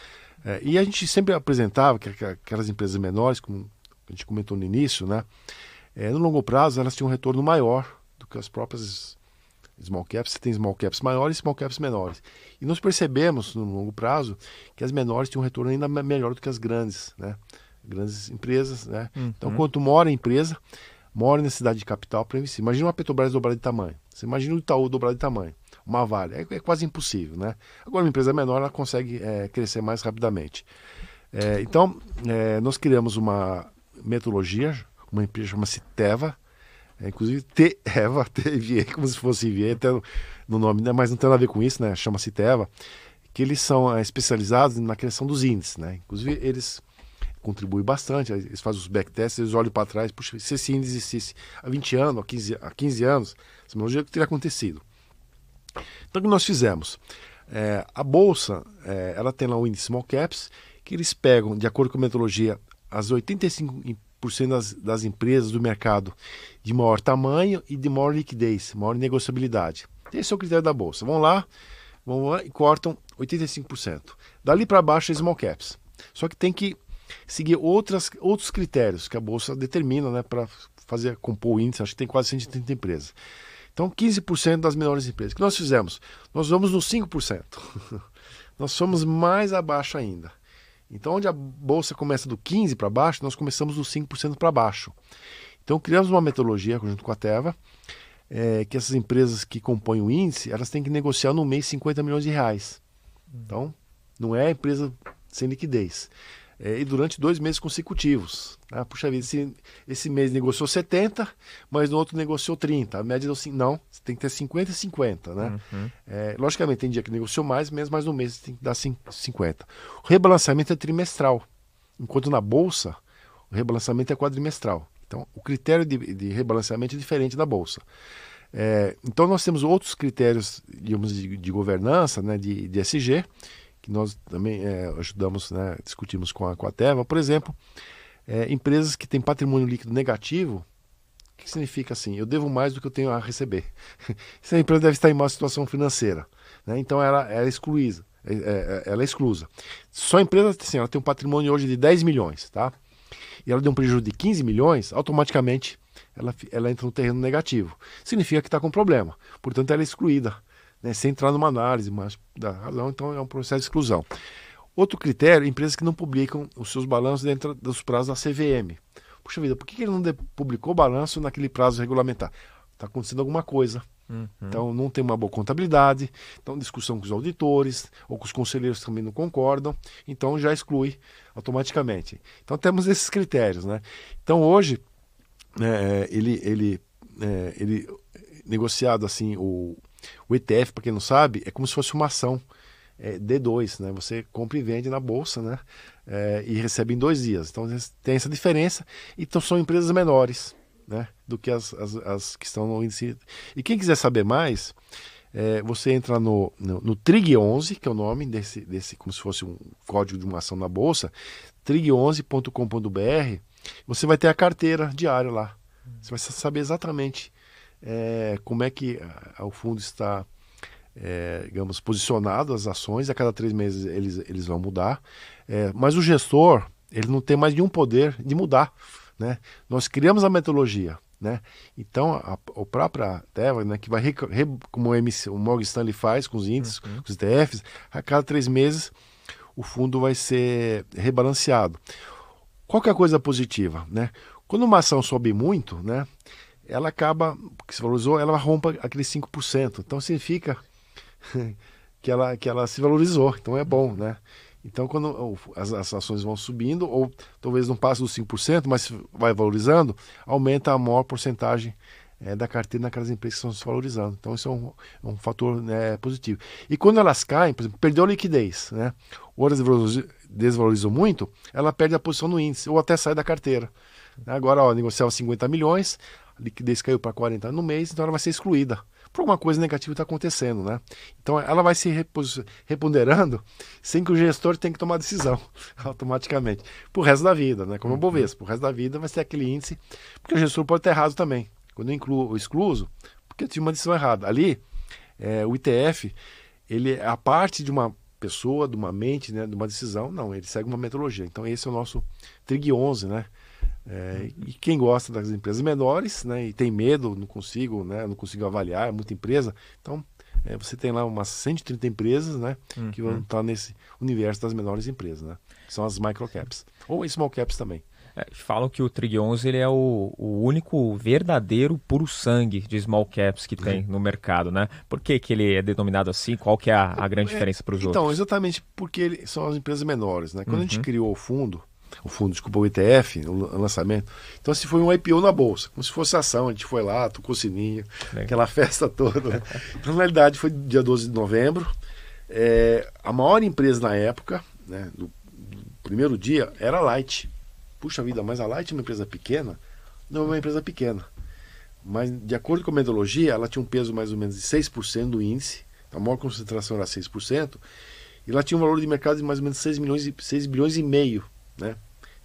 É, e a gente sempre apresentava que aquelas empresas menores, como a gente comentou no início, né? É, no longo prazo elas tinham um retorno maior do que as próprias small caps. Você tem small caps maiores e small caps menores. E nós percebemos no longo prazo que as menores tinham um retorno ainda melhor do que as grandes, né? Grandes empresas, né? Então, uhum. Então, quanto maior a empresa, mora necessidade de capital para investir. Imagina uma Petrobras dobrada de tamanho. Você imagina o Itaú dobrado de tamanho. Uma Vale. É, é quase impossível, né? Agora, uma empresa menor, ela consegue é, crescer mais rapidamente. É, então, é, nós criamos uma metodologia, uma empresa chama-se Teva, é, inclusive Teva, TVA, como se fosse VA, até no nome, né? mas não tem nada a ver com isso, né? Chama-se Teva, que eles são é, especializados na criação dos índices, né? Inclusive, eles contribui bastante. Eles fazem os backtests, eles olham para trás, puxa, se esse índice existisse há 20 anos, há 15, há 15 anos, essa tecnologia que teria acontecido. Então, o que nós fizemos? É, a bolsa, é, ela tem lá o índice Small Caps, que eles pegam, de acordo com a metodologia, as 85% das, das empresas do mercado de maior tamanho e de maior liquidez, maior negociabilidade. Esse é o critério da bolsa. Vão lá, vão lá e cortam 85%. Dali para baixo é small caps. Só que tem que seguir outras, outros critérios que a Bolsa determina né, para fazer compor o índice. Acho que tem quase 130 empresas. Então, 15% das menores empresas. O que nós fizemos? Nós vamos no 5%. nós somos mais abaixo ainda. Então, onde a bolsa começa do 15% para baixo, nós começamos do 5% para baixo. Então, criamos uma metodologia junto com a Teva, é, que essas empresas que compõem o índice, elas têm que negociar no mês 50 milhões de reais. Então, não é empresa sem liquidez é, e durante dois meses consecutivos. Né? Puxa vida, esse, esse mês negociou 70, mas no outro negociou 30. A média deu assim, não, você tem que ter 50 e 50. Né? Uhum. É, logicamente, tem dia que negociou mais, mesmo, mas no mês tem que dar 50. O rebalanceamento é trimestral. Enquanto na Bolsa, o rebalanceamento é quadrimestral. Então, o critério de, de rebalanceamento é diferente da Bolsa. É, então, nós temos outros critérios, digamos, de, de governança, né, de, de SG, que nós também é, ajudamos, né, discutimos com a, com a Teva, por exemplo, é, empresas que têm patrimônio líquido negativo, o que significa assim? Eu devo mais do que eu tenho a receber. Essa empresa deve estar em má situação financeira. Né? Então ela, ela é excluída. É, é, ela é exclusa. Só a empresa assim, ela tem um patrimônio hoje de 10 milhões, tá? E ela deu um prejuízo de 15 milhões, automaticamente ela, ela entra no terreno negativo. Significa que está com problema. Portanto, ela é excluída, né? sem entrar numa análise mas da razão, então é um processo de exclusão. Outro critério, empresas que não publicam os seus balanços dentro dos prazos da CVM. Puxa vida, por que ele não publicou o balanço naquele prazo regulamentar? Está acontecendo alguma coisa. Uhum. Então não tem uma boa contabilidade, então discussão com os auditores ou com os conselheiros também não concordam, então já exclui automaticamente. Então temos esses critérios, né? Então hoje é, ele ele é, ele negociado assim o, o ETF para quem não sabe é como se fosse uma ação é, D2, né? Você compra e vende na bolsa, né? É, e recebe em dois dias. Então tem essa diferença. Então são empresas menores, né? Do que as, as, as que estão no índice. E quem quiser saber mais, é, você entra no, no, no, TRIG11, que é o nome desse, desse, como se fosse um código de uma ação na bolsa, trig11.com.br. Você vai ter a carteira diária lá. Você vai saber exatamente é, como é que a, o fundo está é, digamos, posicionado as ações, a cada três meses eles, eles vão mudar. É, mas o gestor, ele não tem mais nenhum poder de mudar. Né? Nós criamos a metodologia. Né? Então, a, a própria Teva, né, que vai, re, como o, MC, o Morgan Stanley faz com os índices, uhum. com os ETFs, a cada três meses o fundo vai ser rebalanceado. Qual que é a coisa positiva? Né? Quando uma ação sobe muito, né, ela acaba, que se valorizou, ela rompa aqueles 5%. Então significa que ela, que ela se valorizou. Então é bom, né? Então, quando as, as, ações vão subindo, ou talvez não passe dos 5%, mas vai valorizando, aumenta a maior porcentagem é, da carteira naquelas empresas que estão se valorizando. Então, isso é um, é um fator né, positivo. E quando elas caem, por exemplo, perdeu a liquidez, né? ou elas desvalorizam muito, ela perde a posição no índice, ou até sai da carteira. Agora, ó, negociava 50 milhões, a liquidez caiu para 40 no mês, então ela vai ser excluída por alguma coisa negativa está acontecendo, né? Então ela vai se reponderando sem que o gestor tenha que tomar decisão automaticamente. Pro resto da vida, né? Como o uhum. Bovespa, pro resto da vida vai ser aquele índice, porque o gestor pode estar errado também. Quando eu incluo o excluso, porque eu tive uma decisão errada. Ali, é, o ITF, ele é a parte de uma pessoa, de uma mente, né, de uma decisão, não, ele segue uma metodologia. Então esse é o nosso TRIG 11, né? É, e quem gosta das empresas menores, né, e tem medo, não consigo, né, não consigo avaliar, é muita empresa, então é, você tem lá umas 130 empresas, né, uhum. que vão estar nesse universo das menores empresas, né, que são as microcaps ou small caps também. É, falam que o Trig 11 ele é o, o, único verdadeiro puro sangue de small caps que tem no mercado, né? Por que, que ele é denominado assim? Qual que é a, a grande é, diferença para os então, outros? Então, exatamente porque ele, são as empresas menores, né? Quando uhum. a gente uhum. criou o fundo, o fundo, desculpa, o ETF, o lançamento. Então, se foi um IPO na bolsa, como se fosse ação, a gente foi lá, tocou sininho, Bem. aquela festa toda. Né? Então, na realidade, foi dia 12 de novembro. É, a maior empresa na época, né, do, do, primeiro dia, era a Light. Puxa vida, mas a Light é uma empresa pequena? Não é uma empresa pequena. Mas, de acordo com a metodologia, ela tinha um peso mais ou menos de 6% do índice, a maior concentração era 6%, e ela tinha um valor de mercado de mais ou menos 6, milhões e, 6 bilhões e meio né?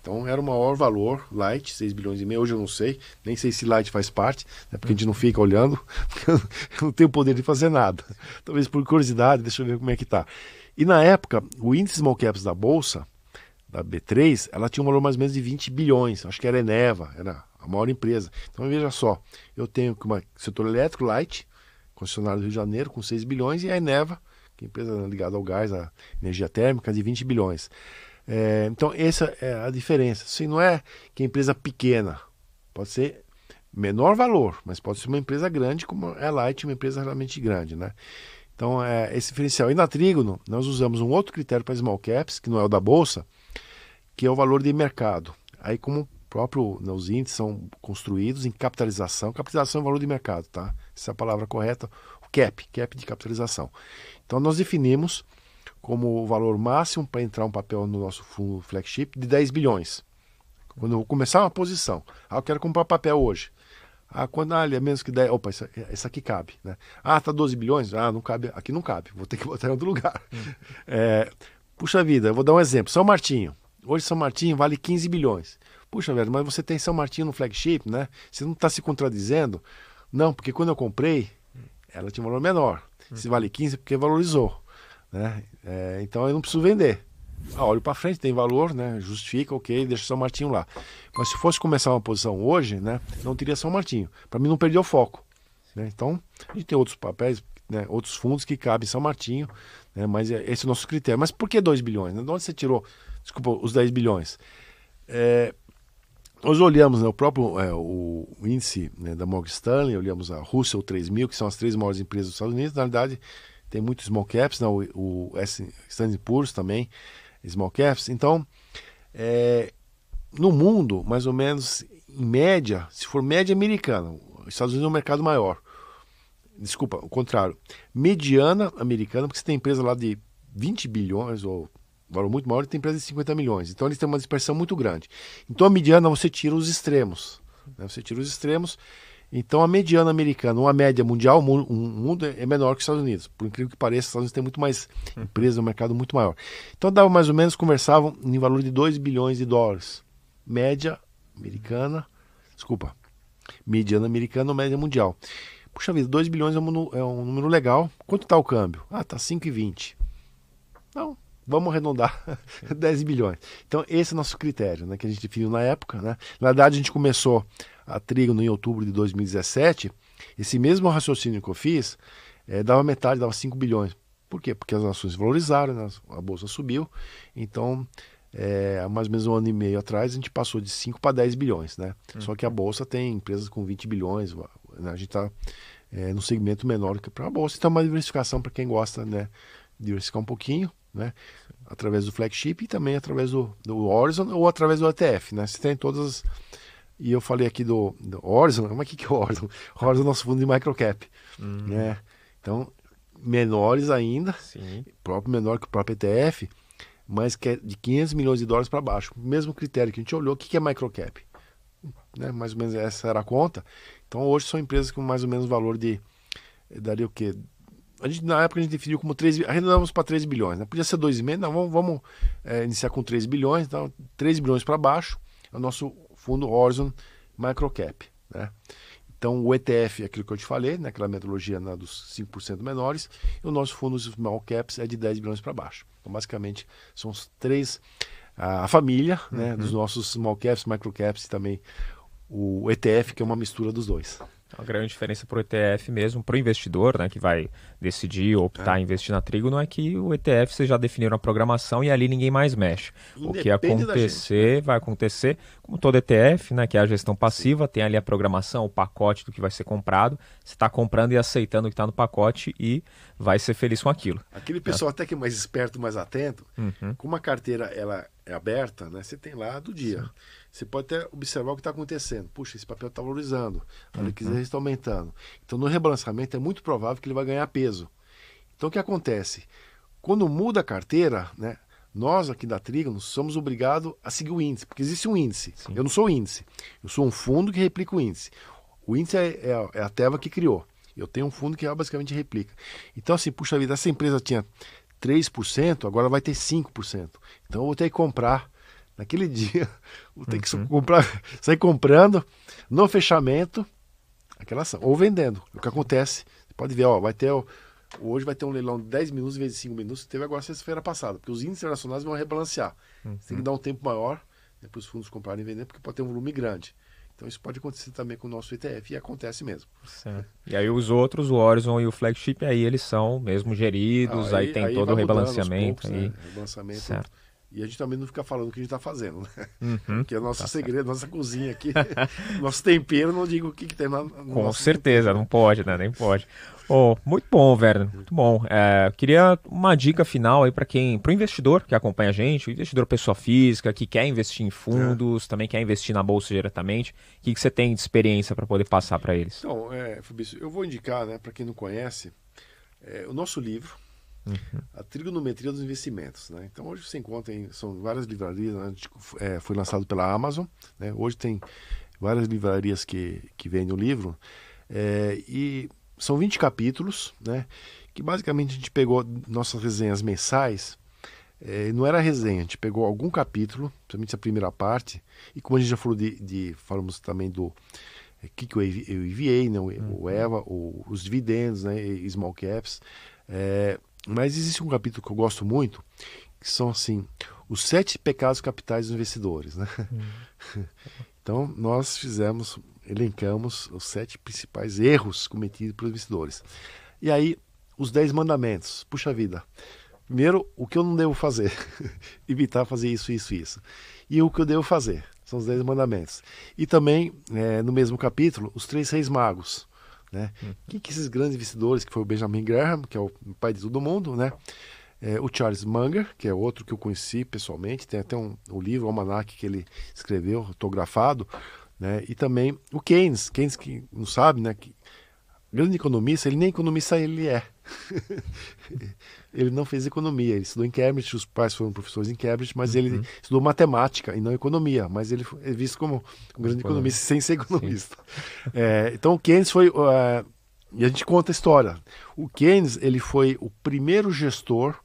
Então era o maior valor, Light, 6 bilhões e meio. Hoje eu não sei, nem sei se Light faz parte, né, porque a gente não fica olhando, porque eu não tenho poder de fazer nada. Talvez por curiosidade, deixa eu ver como é que tá. E na época, o índice small caps da bolsa, da B3, ela tinha um valor mais ou menos de 20 bilhões. Acho que era Eneva, era a maior empresa. Então veja só, eu tenho uma setor elétrico, Light, concessionário do Rio de Janeiro, com 6 bilhões, e a Eneva, que é empresa ligada ao gás, a energia térmica, de 20 bilhões. É, então, essa é a diferença. Se não é que empresa pequena, pode ser menor valor, mas pode ser uma empresa grande, como é a Light, uma empresa realmente grande, né? Então, é, esse diferencial. E na Trígono, nós usamos um outro critério para small caps, que não é o da Bolsa, que é o valor de mercado. Aí, como o próprio, né, os índices são construídos em capitalização, capitalização é valor de mercado, tá? Essa é a palavra correta, o cap, cap de capitalização. Então, nós definimos como o valor máximo para entrar um papel no nosso fundo flagship de 10 bilhões. Quando eu começar uma posição, ah, eu quero comprar papel hoje. Ah, quando ah, é menos que 10. Opa, isso, isso aqui cabe. Né? Ah, tá 12 bilhões? Ah, não cabe. Aqui não cabe. Vou ter que botar em outro lugar. Hum. É, puxa vida, eu vou dar um exemplo. São Martinho. Hoje São Martinho vale 15 bilhões. Puxa, velho, mas você tem São Martinho no flagship, né? Você não está se contradizendo? Não, porque quando eu comprei, ela tinha um valor menor. Se vale 15, é porque valorizou. Né? É, então eu não preciso vender. Ah, olho para frente, tem valor, né? Justifica, ok, deixa São Martinho lá. Mas se fosse começar uma posição hoje, né? Não teria São Martinho. Para mim não perder o foco. Né? Então, a gente tem outros papéis, né? outros fundos que cabem São Martinho, né? mas é, esse é o nosso critério. Mas por que 2 bilhões? Né? De onde você tirou, desculpa, os 10 bilhões? É, nós olhamos né, o próprio é, o índice né, da Morgan Stanley, olhamos a Russell 3000, que são as três maiores empresas dos Estados Unidos. Na verdade, tem muitos small caps, né, o, o Standard Poor's também, small caps. Então, é, no mundo, mais ou menos, em média, se for média americana, os Estados Unidos é um mercado maior. Desculpa, o contrário. Mediana americana, porque você tem empresa lá de 20 bilhões ou valor muito maior, e tem empresa de 50 milhões. Então eles têm uma dispersão muito grande. Então a mediana você tira os extremos. Né? Você tira os extremos. Então a mediana americana, uma média mundial, o mundo é menor que os Estados Unidos. Por incrível que pareça, os Estados Unidos têm muito mais empresas, um mercado muito maior. Então dava mais ou menos, conversavam em valor de 2 bilhões de dólares. Média americana, desculpa, mediana americana ou média mundial. Puxa vida, 2 bilhões é um, é um número legal. Quanto está o câmbio? Ah, está 5,20. Não, vamos arredondar 10 bilhões. Então, esse é o nosso critério, né, que a gente definiu na época. Né? Na verdade, a gente começou a Trigo em outubro de 2017. Esse mesmo raciocínio que eu fiz é, dava metade, dava 5 bilhões. Por quê? Porque as ações valorizaram, né? a bolsa subiu. Então, é, há mais ou menos um ano e meio atrás, a gente passou de 5 para 10 bilhões. Né? Hum. Só que a bolsa tem empresas com 20 bilhões. Né? A gente está é, no segmento menor que para a bolsa. Então, é uma diversificação para quem gosta né, de diversificar um pouquinho né? Através do flagship e também através do, do Horizon ou através do ETF, né? Você tem todas e eu falei aqui do, do Horizon, mas o que, que é o Horizon? Horizon é o nosso fundo de microcap, hum. né? Então, menores ainda, Sim. próprio menor que o próprio ETF, mas que é de 500 milhões de dólares para baixo. Mesmo critério que a gente olhou, o que, que é microcap? Né? Mais ou menos essa era a conta. Então, hoje são empresas com mais ou menos valor de, daria o quê? a gente, na época a gente definiu como 3 arredondamos para 3 bilhões, né? Podia ser 2,5, não, vamos, vamos é, iniciar com 3 bilhões, então 3 bilhões para baixo é o nosso fundo Horizon Microcap, né? Então o ETF é aquilo que eu te falei, naquela né? metodologia né, dos 5% menores, e o nosso fundo Small Caps é de 10 bilhões para baixo. Então basicamente são os três, a família né, uhum. dos nossos Small Caps, Micro Caps e também o ETF, que é uma mistura dos dois. A grande diferença para o ETF mesmo, para o investidor, né, que vai decidir optar é. em investir na Trigo, não é que o ETF você já definiu a programação e ali ninguém mais mexe. Independe o que acontecer, né? vai acontecer, como todo ETF, né, que é a gestão passiva, Sim. tem ali a programação, o pacote do que vai ser comprado, você está comprando e aceitando o que está no pacote e vai ser feliz com aquilo. Aquele pessoal é. até que é mais esperto, mais atento, uhum. como a carteira ela é aberta, né, você tem lá do dia. Sim. Você pode até observar o que está acontecendo. Puxa, esse papel está valorizando, a liquidez uhum. está aumentando. Então, no rebalançamento, é muito provável que ele vai ganhar peso. Então, o que acontece? Quando muda a carteira, né, nós aqui da Trígono somos obrigados a seguir o índice, porque existe um índice. Sim. Eu não sou o índice, eu sou um fundo que replica o índice. O índice é, é, é a Teva que criou. Eu tenho um fundo que basicamente replica. Então, assim, puxa vida, essa empresa tinha 3%, agora vai ter 5%. Então, eu vou ter que comprar Naquele dia, vou ter que uhum. comprar, sair comprando no fechamento aquela ação, ou vendendo. O que acontece, você pode ver, ó, vai ter, hoje vai ter um leilão de 10 minutos vezes 5 minutos, que teve agora sexta-feira passada, porque os índices internacionais vão rebalancear. Uhum. Você tem que dar um tempo maior né, para os fundos comprarem e vender, porque pode ter um volume grande. Então isso pode acontecer também com o nosso ETF e acontece mesmo. E aí os outros, o Horizon e o Flagship, aí eles são mesmo geridos, ah, aí, aí, tem aí todo o rebalanceamento. Poucos, aí. Né? Rebalanceamento. Certo. E a gente também não fica falando o que a gente está fazendo, né? Uhum, Porque é o nosso tá segredo, certo. nossa cozinha aqui, nosso tempero, não digo o que, que tem na. Com certeza, tempero. não pode, né? Nem pode. Oh, muito bom, Werner, muito bom. É, queria uma dica final aí para quem, para o investidor que acompanha a gente, o investidor pessoa física que quer investir em fundos, é. também quer investir na bolsa diretamente. O que, que você tem de experiência para poder passar para eles? Então, é, Fabrício, eu vou indicar, né, para quem não conhece, é, o nosso livro, Uhum. A trigonometria dos investimentos. Né? Então hoje você encontra em são várias livrarias, né? é, foi lançado pela Amazon. Né? Hoje tem várias livrarias que, que vendem o livro. É, e são 20 capítulos, né? que basicamente a gente pegou nossas resenhas mensais. É, não era resenha, a gente pegou algum capítulo, principalmente a primeira parte, e como a gente já falou de, de falamos também do é, que, que eu enviei, né, o, uhum. o EVA, o, os dividendos, né, e small caps. É, mas existe um capítulo que eu gosto muito, que são assim, os sete pecados capitais dos investidores. Né? Uhum. então, nós fizemos, elencamos os sete principais erros cometidos pelos investidores. E aí, os dez mandamentos. Puxa vida. Primeiro, o que eu não devo fazer? Evitar fazer isso, isso, isso. E o que eu devo fazer? São os dez mandamentos. E também, é, no mesmo capítulo, os três reis magos. Né? Hum. Quem que esses grandes investidores, que foi o Benjamin Graham, que é o pai de todo mundo, né? É, o Charles Munger, que é outro que eu conheci pessoalmente, tem até um, um livro, o Almanac, que ele escreveu, autografado, né? E também o Keynes, Keynes que não sabe, né? Que grande economista, ele nem economista ele é. ele não fez economia, ele estudou em Cambridge, os pais foram professores em Cambridge, mas uhum. ele estudou matemática e não economia, mas ele é visto como um grande economista sem ser economista. É, então o Keynes foi, uh, e a gente conta a história, o Keynes ele foi o primeiro gestor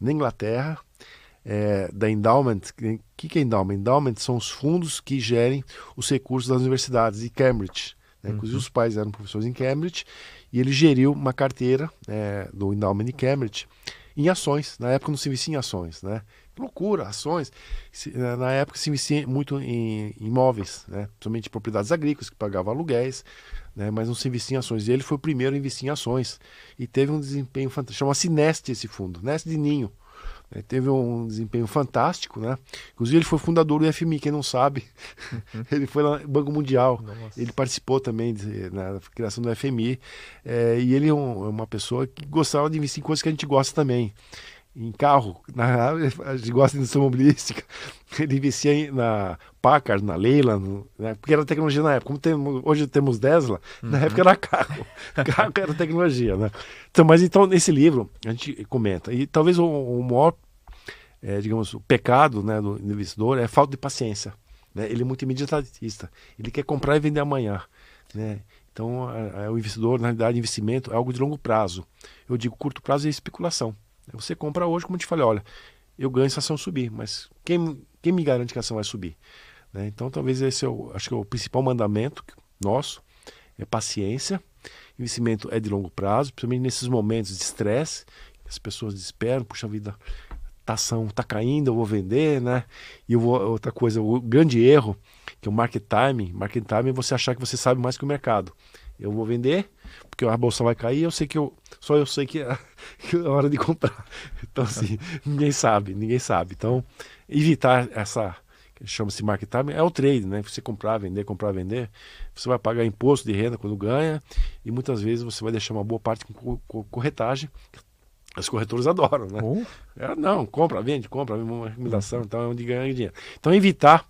na Inglaterra é, da Endowment. O que, que é Endowment? Endowment são os fundos que gerem os recursos das universidades de Cambridge. Né? Uhum. Inclusive os pais eram professores em Cambridge e ele geriu uma carteira é, do Endowment de Cambridge em ações. Na época não se investia em ações, né? loucura, ações. Na época se investia muito em imóveis, né? somente propriedades agrícolas que pagavam aluguéis, né? mas não se investia em ações. E ele foi o primeiro a investir em ações e teve um desempenho fantástico. Chama-se Nest esse fundo, Nest de Ninho. Teve um desempenho fantástico, né? Inclusive ele foi fundador do FMI, quem não sabe, uhum. ele foi lá no Banco Mundial, Nossa. ele participou também de, na criação do FMI é, e ele é, um, é uma pessoa que gostava de investir em coisas que a gente gosta também em carro, na, a gente gosta de indústria mobilística, ele investia na Packard, na Leila, no, né, porque era tecnologia na época. Como temos, hoje temos Tesla, uhum. na época era carro, carro era tecnologia. Né? Então, mas então, nesse livro, a gente comenta, e talvez o, o maior, é, digamos, o pecado né, do investidor é a falta de paciência. Né? Ele é muito imediatista, ele quer comprar e vender amanhã. Né? Então, a, a, o investidor, na realidade, investimento é algo de longo prazo. Eu digo curto prazo é especulação. Você compra hoje, como eu te falei, olha, eu ganho se a ação subir, mas quem, quem me garante que a ação vai subir? Né? Então, talvez esse é o, acho que é o principal mandamento nosso, é paciência. Investimento é de longo prazo, principalmente nesses momentos de estresse, as pessoas esperam, puxa vida, a ação está caindo, eu vou vender, né? E vou, outra coisa, o grande erro, que é o market timing, market timing é você achar que você sabe mais que o mercado. Eu vou vender, porque a bolsa vai cair, eu sei que eu. Só eu sei que é, que é hora de comprar. Então, assim, ninguém sabe, ninguém sabe. Então, evitar essa. Chama-se market time, é o trade, né? Você comprar, vender, comprar, vender. Você vai pagar imposto de renda quando ganha, e muitas vezes você vai deixar uma boa parte com corretagem. As corretoras adoram, né? É, não, compra, vende, compra, uma recomendação, então é onde ganha dinheiro. Então, evitar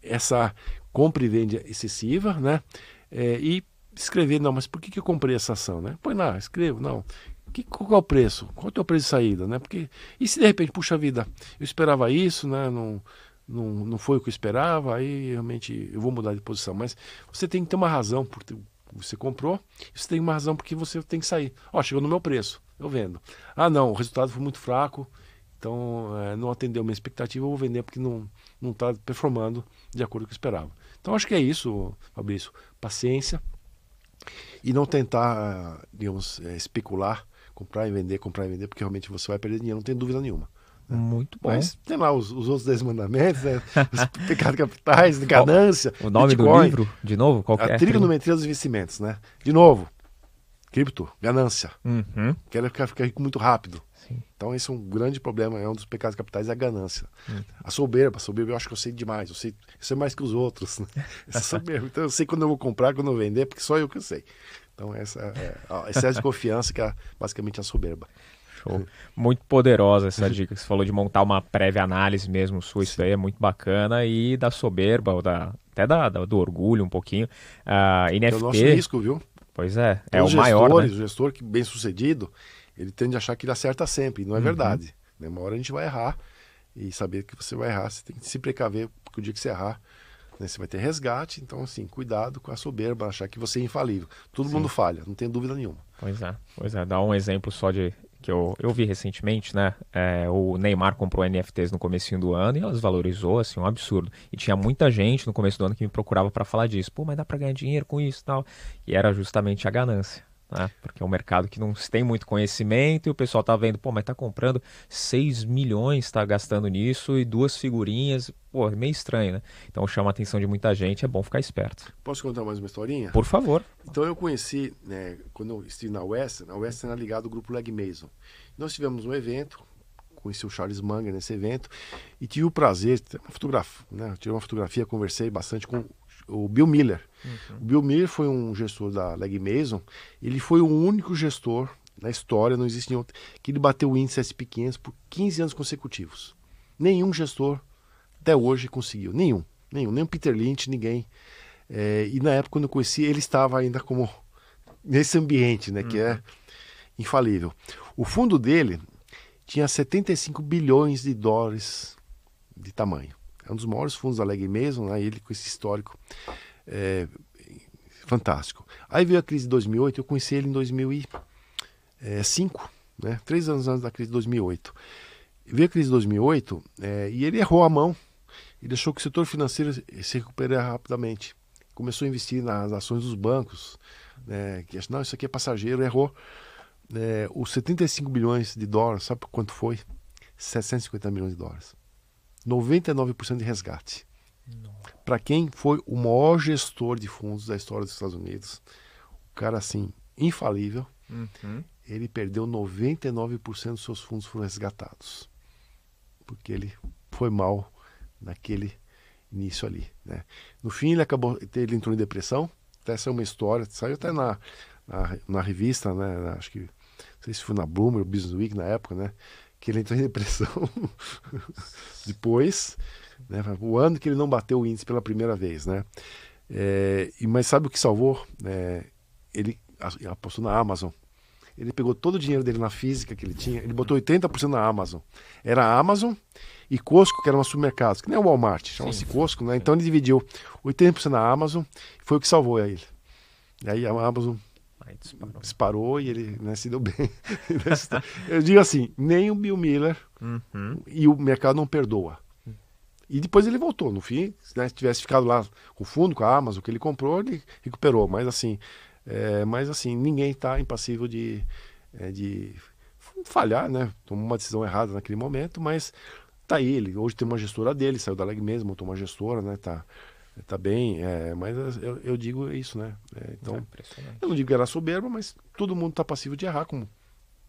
essa compra e venda excessiva, né? É, e escrever, não, mas por que, que eu comprei essa ação, né? Põe lá, escrevo, não. Que, qual é o preço? Qual é o preço de saída, né? Porque, e se de repente, puxa vida, eu esperava isso, né? Não, não, não foi o que eu esperava, aí realmente eu vou mudar de posição. Mas você tem que ter uma razão por você comprou, você tem uma razão porque você tem que sair. Ó, chegou no meu preço, eu vendo. Ah, não, o resultado foi muito fraco, então é, não atendeu minha expectativa, eu vou vender porque não não está performando de acordo com o que eu esperava. Então acho que é isso, Fabrício. Paciência, e não tentar, digamos, é, especular, comprar e vender, comprar e vender, porque realmente você vai perder dinheiro, não tem dúvida nenhuma. Né? Muito bom. Mas tem lá os, os outros 10 mandamentos, né? os pecados capitais, ganância. O nome Bitcoin, do livro, de novo, qual é? A trigonometria dos investimentos, né? De novo, cripto, ganância. Uhum. Quero ficar, ficar rico muito rápido. Sim. Então esse é um grande problema, é um dos pecados capitais, é a ganância. Hum. A soberba, a soberba eu acho que eu sei demais, eu sei, eu sei mais que os outros. Né? soberba. Então eu sei quando eu vou comprar, quando eu vou vender, porque só eu que eu sei. Então essa é, é excesso de confiança que é basicamente a soberba. Show. Muito poderosa essa dica que você falou de montar uma prévia análise mesmo sua, isso daí é muito bacana. E da soberba, ou da, até da, da do orgulho um pouquinho. Uh, NFT... É o nosso risco, viu? Pois é, é o, maior. Né? O gestor que bem sucedido, ele tende a achar que ele acerta sempre, e não é uhum. verdade. Né? Uma hora a gente vai errar, e saber que você vai errar, você tem que se precaver, porque o dia que você errar, né, você vai ter resgate. Então, assim, cuidado com a soberba, achar que você é infalível. Todo Sim. mundo falha, não tem dúvida nenhuma. Pois é, pois é. Dá um exemplo só de que eu, eu vi recentemente, né? É, o Neymar comprou NFTs no começo do ano e elas valorizou, assim, um absurdo. E tinha muita gente no começo do ano que me procurava para falar disso. Pô, mas dá para ganhar dinheiro com isso e tal. E era justamente a ganância né? Porque é um mercado que não tem muito conhecimento e o pessoal tá vendo, pô, mas tá comprando 6 milhões, tá gastando nisso e duas figurinhas, pô, é meio estranho, né? Então chama a atenção de muita gente, é bom ficar esperto. Posso contar mais uma historinha? Por favor. Então eu conheci, né, quando eu estive na Western, a Western era ligado ao grupo Leg Mason. Nós tivemos um evento, conheci o Charles Munger nesse evento e tive o prazer, uma fotografia, né, tirei uma fotografia, conversei bastante com o Bill Miller. Uhum. O Bill Miller foi um gestor da Leg Mason. Ele foi o único gestor na história, não existe nenhum, que ele bateu o índice SP500 por 15 anos consecutivos. Nenhum gestor até hoje conseguiu. Nenhum. Nenhum. Nem o Peter Lynch, ninguém. É, e na época, quando eu conheci, ele estava ainda como nesse ambiente, né, uhum. que é uhum. infalível. O fundo dele tinha 75 bilhões de dólares de tamanho. É um dos maiores fundos da Leg Mason, né? ele com esse histórico é, fantástico. Aí veio a crise de 2008, eu conheci ele em 2005, né? três anos antes da crise de 2008. Veio a crise de 2008 é, e ele errou a mão e deixou que o setor financeiro se recuperasse rapidamente. Começou a investir nas ações dos bancos, né? que não, isso aqui é passageiro, errou. É, os 75 bilhões de dólares, sabe quanto foi? 750 milhões de dólares. 99% de resgate. Para quem foi o maior gestor de fundos da história dos Estados Unidos, o cara assim, infalível, uhum. ele perdeu 99% dos seus fundos foram resgatados. Porque ele foi mal naquele início ali. Né? No fim, ele acabou, ele entrou em depressão. Essa é uma história, saiu até na, na, na revista, né? acho que, não sei se foi na Bloomberg, Business Week na época, né? que ele entrou em depressão depois, né, o ano que ele não bateu o índice pela primeira vez, né? É, e mas sabe o que salvou? É, ele apostou na Amazon. Ele pegou todo o dinheiro dele na física que ele tinha, ele botou 80% na Amazon. Era a Amazon e Costco, que era um supermercado, que nem o Walmart, chama-se Costco, né? Então ele dividiu 80% na Amazon, foi o que salvou ele. E aí a Amazon Aí disparou. disparou e ele né, se deu bem. Eu digo assim, nem o Bill Miller uhum. e o mercado não perdoa. E depois ele voltou. No fim, né, se tivesse ficado lá com o fundo, com a Amazon, que ele comprou, ele recuperou. Mas assim, é, mas assim ninguém está impassível de, é, de falhar, né? Tomou uma decisão errada naquele momento, mas tá aí ele. Hoje tem uma gestora dele, saiu da Leg mesmo, montou uma gestora, né? Tá, tá bem, é, mas eu, eu, digo isso, né? É, então, é eu não digo que era soberba, mas todo mundo está passível de errar, como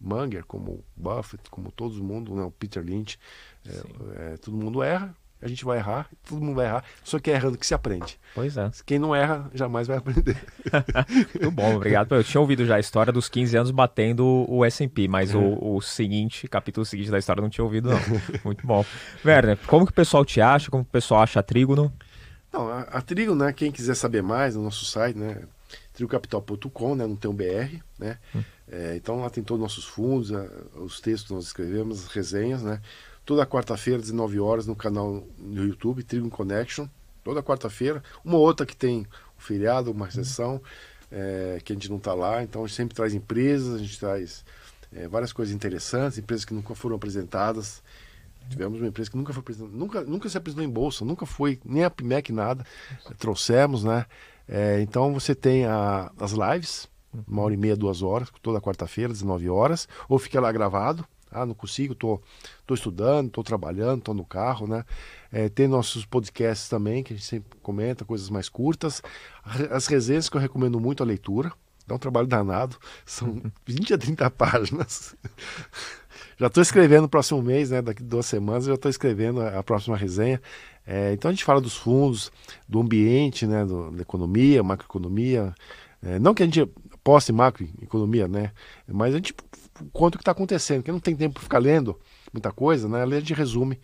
Munger, como Buffett, como todo mundo, né? o Peter Lynch, é, é, todo mundo erra, a gente vai errar, todo mundo vai errar, só que é errando que se aprende. Pois é. Quem não erra, jamais vai aprender. Muito bom, obrigado. Eu tinha ouvido já a história dos 15 anos batendo o S&P, mas é. o, o, seguinte, capítulo seguinte da história, não tinha ouvido não. Muito bom. Werner, como que o pessoal te acha? Como que o pessoal acha a Trígono? Não, a, a Trigo, né, quem quiser saber mais no nosso site, né, trigocapital.com, né, não tem um BR, né, hum. é, então lá tem todos os nossos fundos, a, os textos que nós escrevemos, as resenhas, né, toda quarta-feira, 19 horas, no canal no YouTube, Trigo Connection, toda quarta-feira, uma outra que tem um feriado, uma sessão, é, que a gente não está lá, então a gente sempre traz empresas, a gente traz é, várias coisas interessantes, empresas que nunca foram apresentadas, Tivemos uma empresa que nunca foi nunca, nunca se apresentou em bolsa, nunca foi, nem a PIMEC, nada. Trouxemos, né? É, então você tem a, as lives, uma hora e meia, duas horas, toda quarta-feira, 19 horas, ou fica lá gravado. Ah, não consigo, tô, tô estudando, tô trabalhando, tô no carro, né? É, tem nossos podcasts também, que a gente sempre comenta, coisas mais curtas. As resenhas que eu recomendo muito a leitura. Dá um trabalho danado. São 20 a 30 páginas. Já estou escrevendo no próximo mês, né? Daqui duas semanas já estou escrevendo a próxima resenha. É, então a gente fala dos fundos, do ambiente, né? Do, da economia, macroeconomia. É, não que a gente poste macroeconomia, né? Mas a gente conta o que está acontecendo, que não tem tempo para ficar lendo, muita coisa, né? Ali a gente resume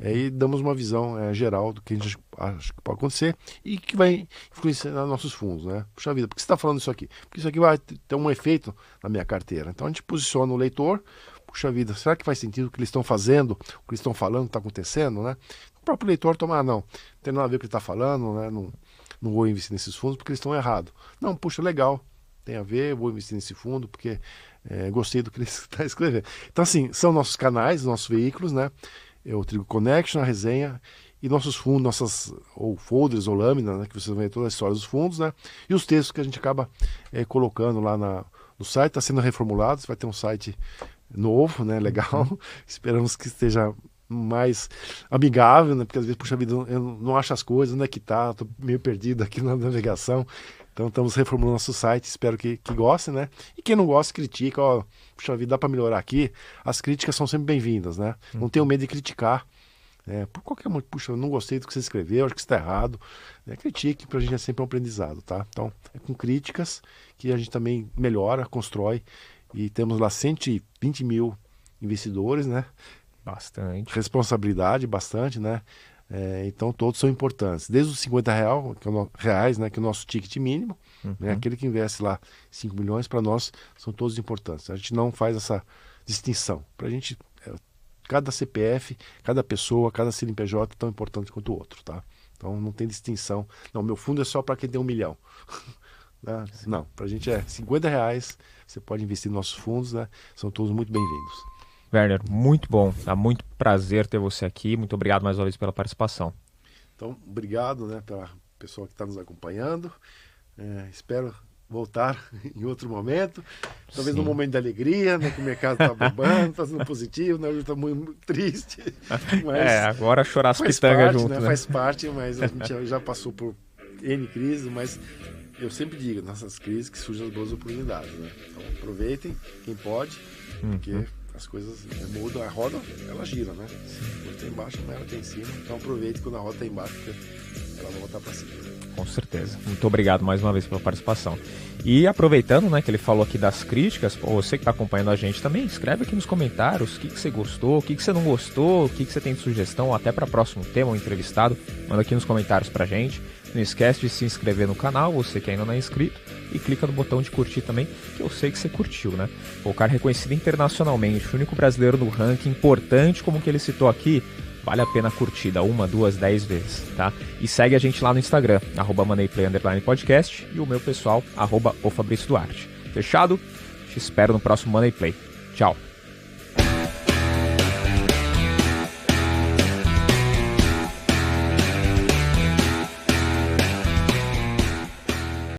é, e damos uma visão é, geral do que a gente acha que pode acontecer e que vai influenciar nossos fundos, né? Puxa vida, por que você está falando isso aqui? Porque isso aqui vai ter um efeito na minha carteira. Então a gente posiciona o leitor, puxa vida, será que faz sentido o que eles estão fazendo, o que eles estão falando, está acontecendo, né? O próprio leitor tomar, ah, não, não tem nada a ver com o que ele está falando, né? Não, não vou investir nesses fundos porque eles estão errados. Não, puxa, legal, tem a ver, vou investir nesse fundo porque é, gostei do que ele está escrevendo. Então, assim, são nossos canais, nossos veículos, né? É o Trigo Connection, a resenha e nossos fundos, nossas ou folders ou lâminas, né? Que vocês vão ver toda a história dos fundos, né? E os textos que a gente acaba é, colocando lá na, no site, está sendo reformulado, vai ter um site novo, né? Legal. Uhum. Esperamos que esteja mais amigável, né? Porque às vezes, puxa vida, eu não acho as coisas, onde é que tá? Tô meio perdido aqui na navegação. Então estamos reformulando nosso site, espero que, que gostem, né? E quem não gosta, critica, ó, puxa vida, dá para melhorar aqui. As críticas são sempre bem-vindas, né? Não uhum. tenho medo de criticar. É, por qualquer motivo, puxa, eu não gostei do que você escreveu, acho que está errado. É, critique, para a gente é sempre um aprendizado, tá? Então, é com críticas que a gente também melhora, constrói. E temos lá 120 mil investidores, né? Bastante. Responsabilidade, bastante, né? É, então todos são importantes. Desde os 50 real, que é o, reais, né, que é o nosso ticket mínimo, né, uhum. né, aquele que investe lá 5 milhões, para nós são todos importantes. A gente não faz essa distinção. Para a gente, é, cada CPF, cada pessoa, cada CNPJ é tão importante quanto o outro. Tá? Então não tem distinção. Não, meu fundo é só para quem tem um milhão. né? Não, para a gente é 50 reais, você pode investir nos nossos fundos, né? são todos muito bem-vindos. Werner, muito bom. Dá muito prazer ter você aqui. Muito obrigado mais uma vez pela participação. Então, obrigado né, pela pessoa que está nos acompanhando. É, espero voltar em outro momento. Talvez Sim. num momento de alegria, né, que o mercado está bombando, está sendo positivo, né, hoje está muito, muito, triste. Mas é, agora chorar as pitangas junto. Né, né? Faz parte, mas a gente já passou por N crises, mas eu sempre digo, nessas crises que surgem as boas oportunidades. Né? Então aproveitem, quem pode, uhum. As coisas né, mudam, a roda ela gira, né? Quando tem embaixo, mas ela tem em cima. Então aproveite quando a roda está embaixo, porque ela vai voltar para cima. Com certeza. Muito obrigado mais uma vez pela participação. E aproveitando, né, que ele falou aqui das críticas, você que está acompanhando a gente também, escreve aqui nos comentários o que, que você gostou, o que, que você não gostou, o que, que você tem de sugestão, até para próximo tema ou entrevistado, manda aqui nos comentários pra gente. Não esquece de se inscrever no canal, você que ainda não é inscrito, e clica no botão de curtir também, que eu sei que você curtiu, né? O cara reconhecido internacionalmente, o único brasileiro no ranking importante como que ele citou aqui, vale a pena curtida uma, duas, dez vezes, tá? E segue a gente lá no Instagram, arroba Podcast, e o meu pessoal, arroba o Fabrício Duarte. Fechado? Te espero no próximo Money Play. Tchau!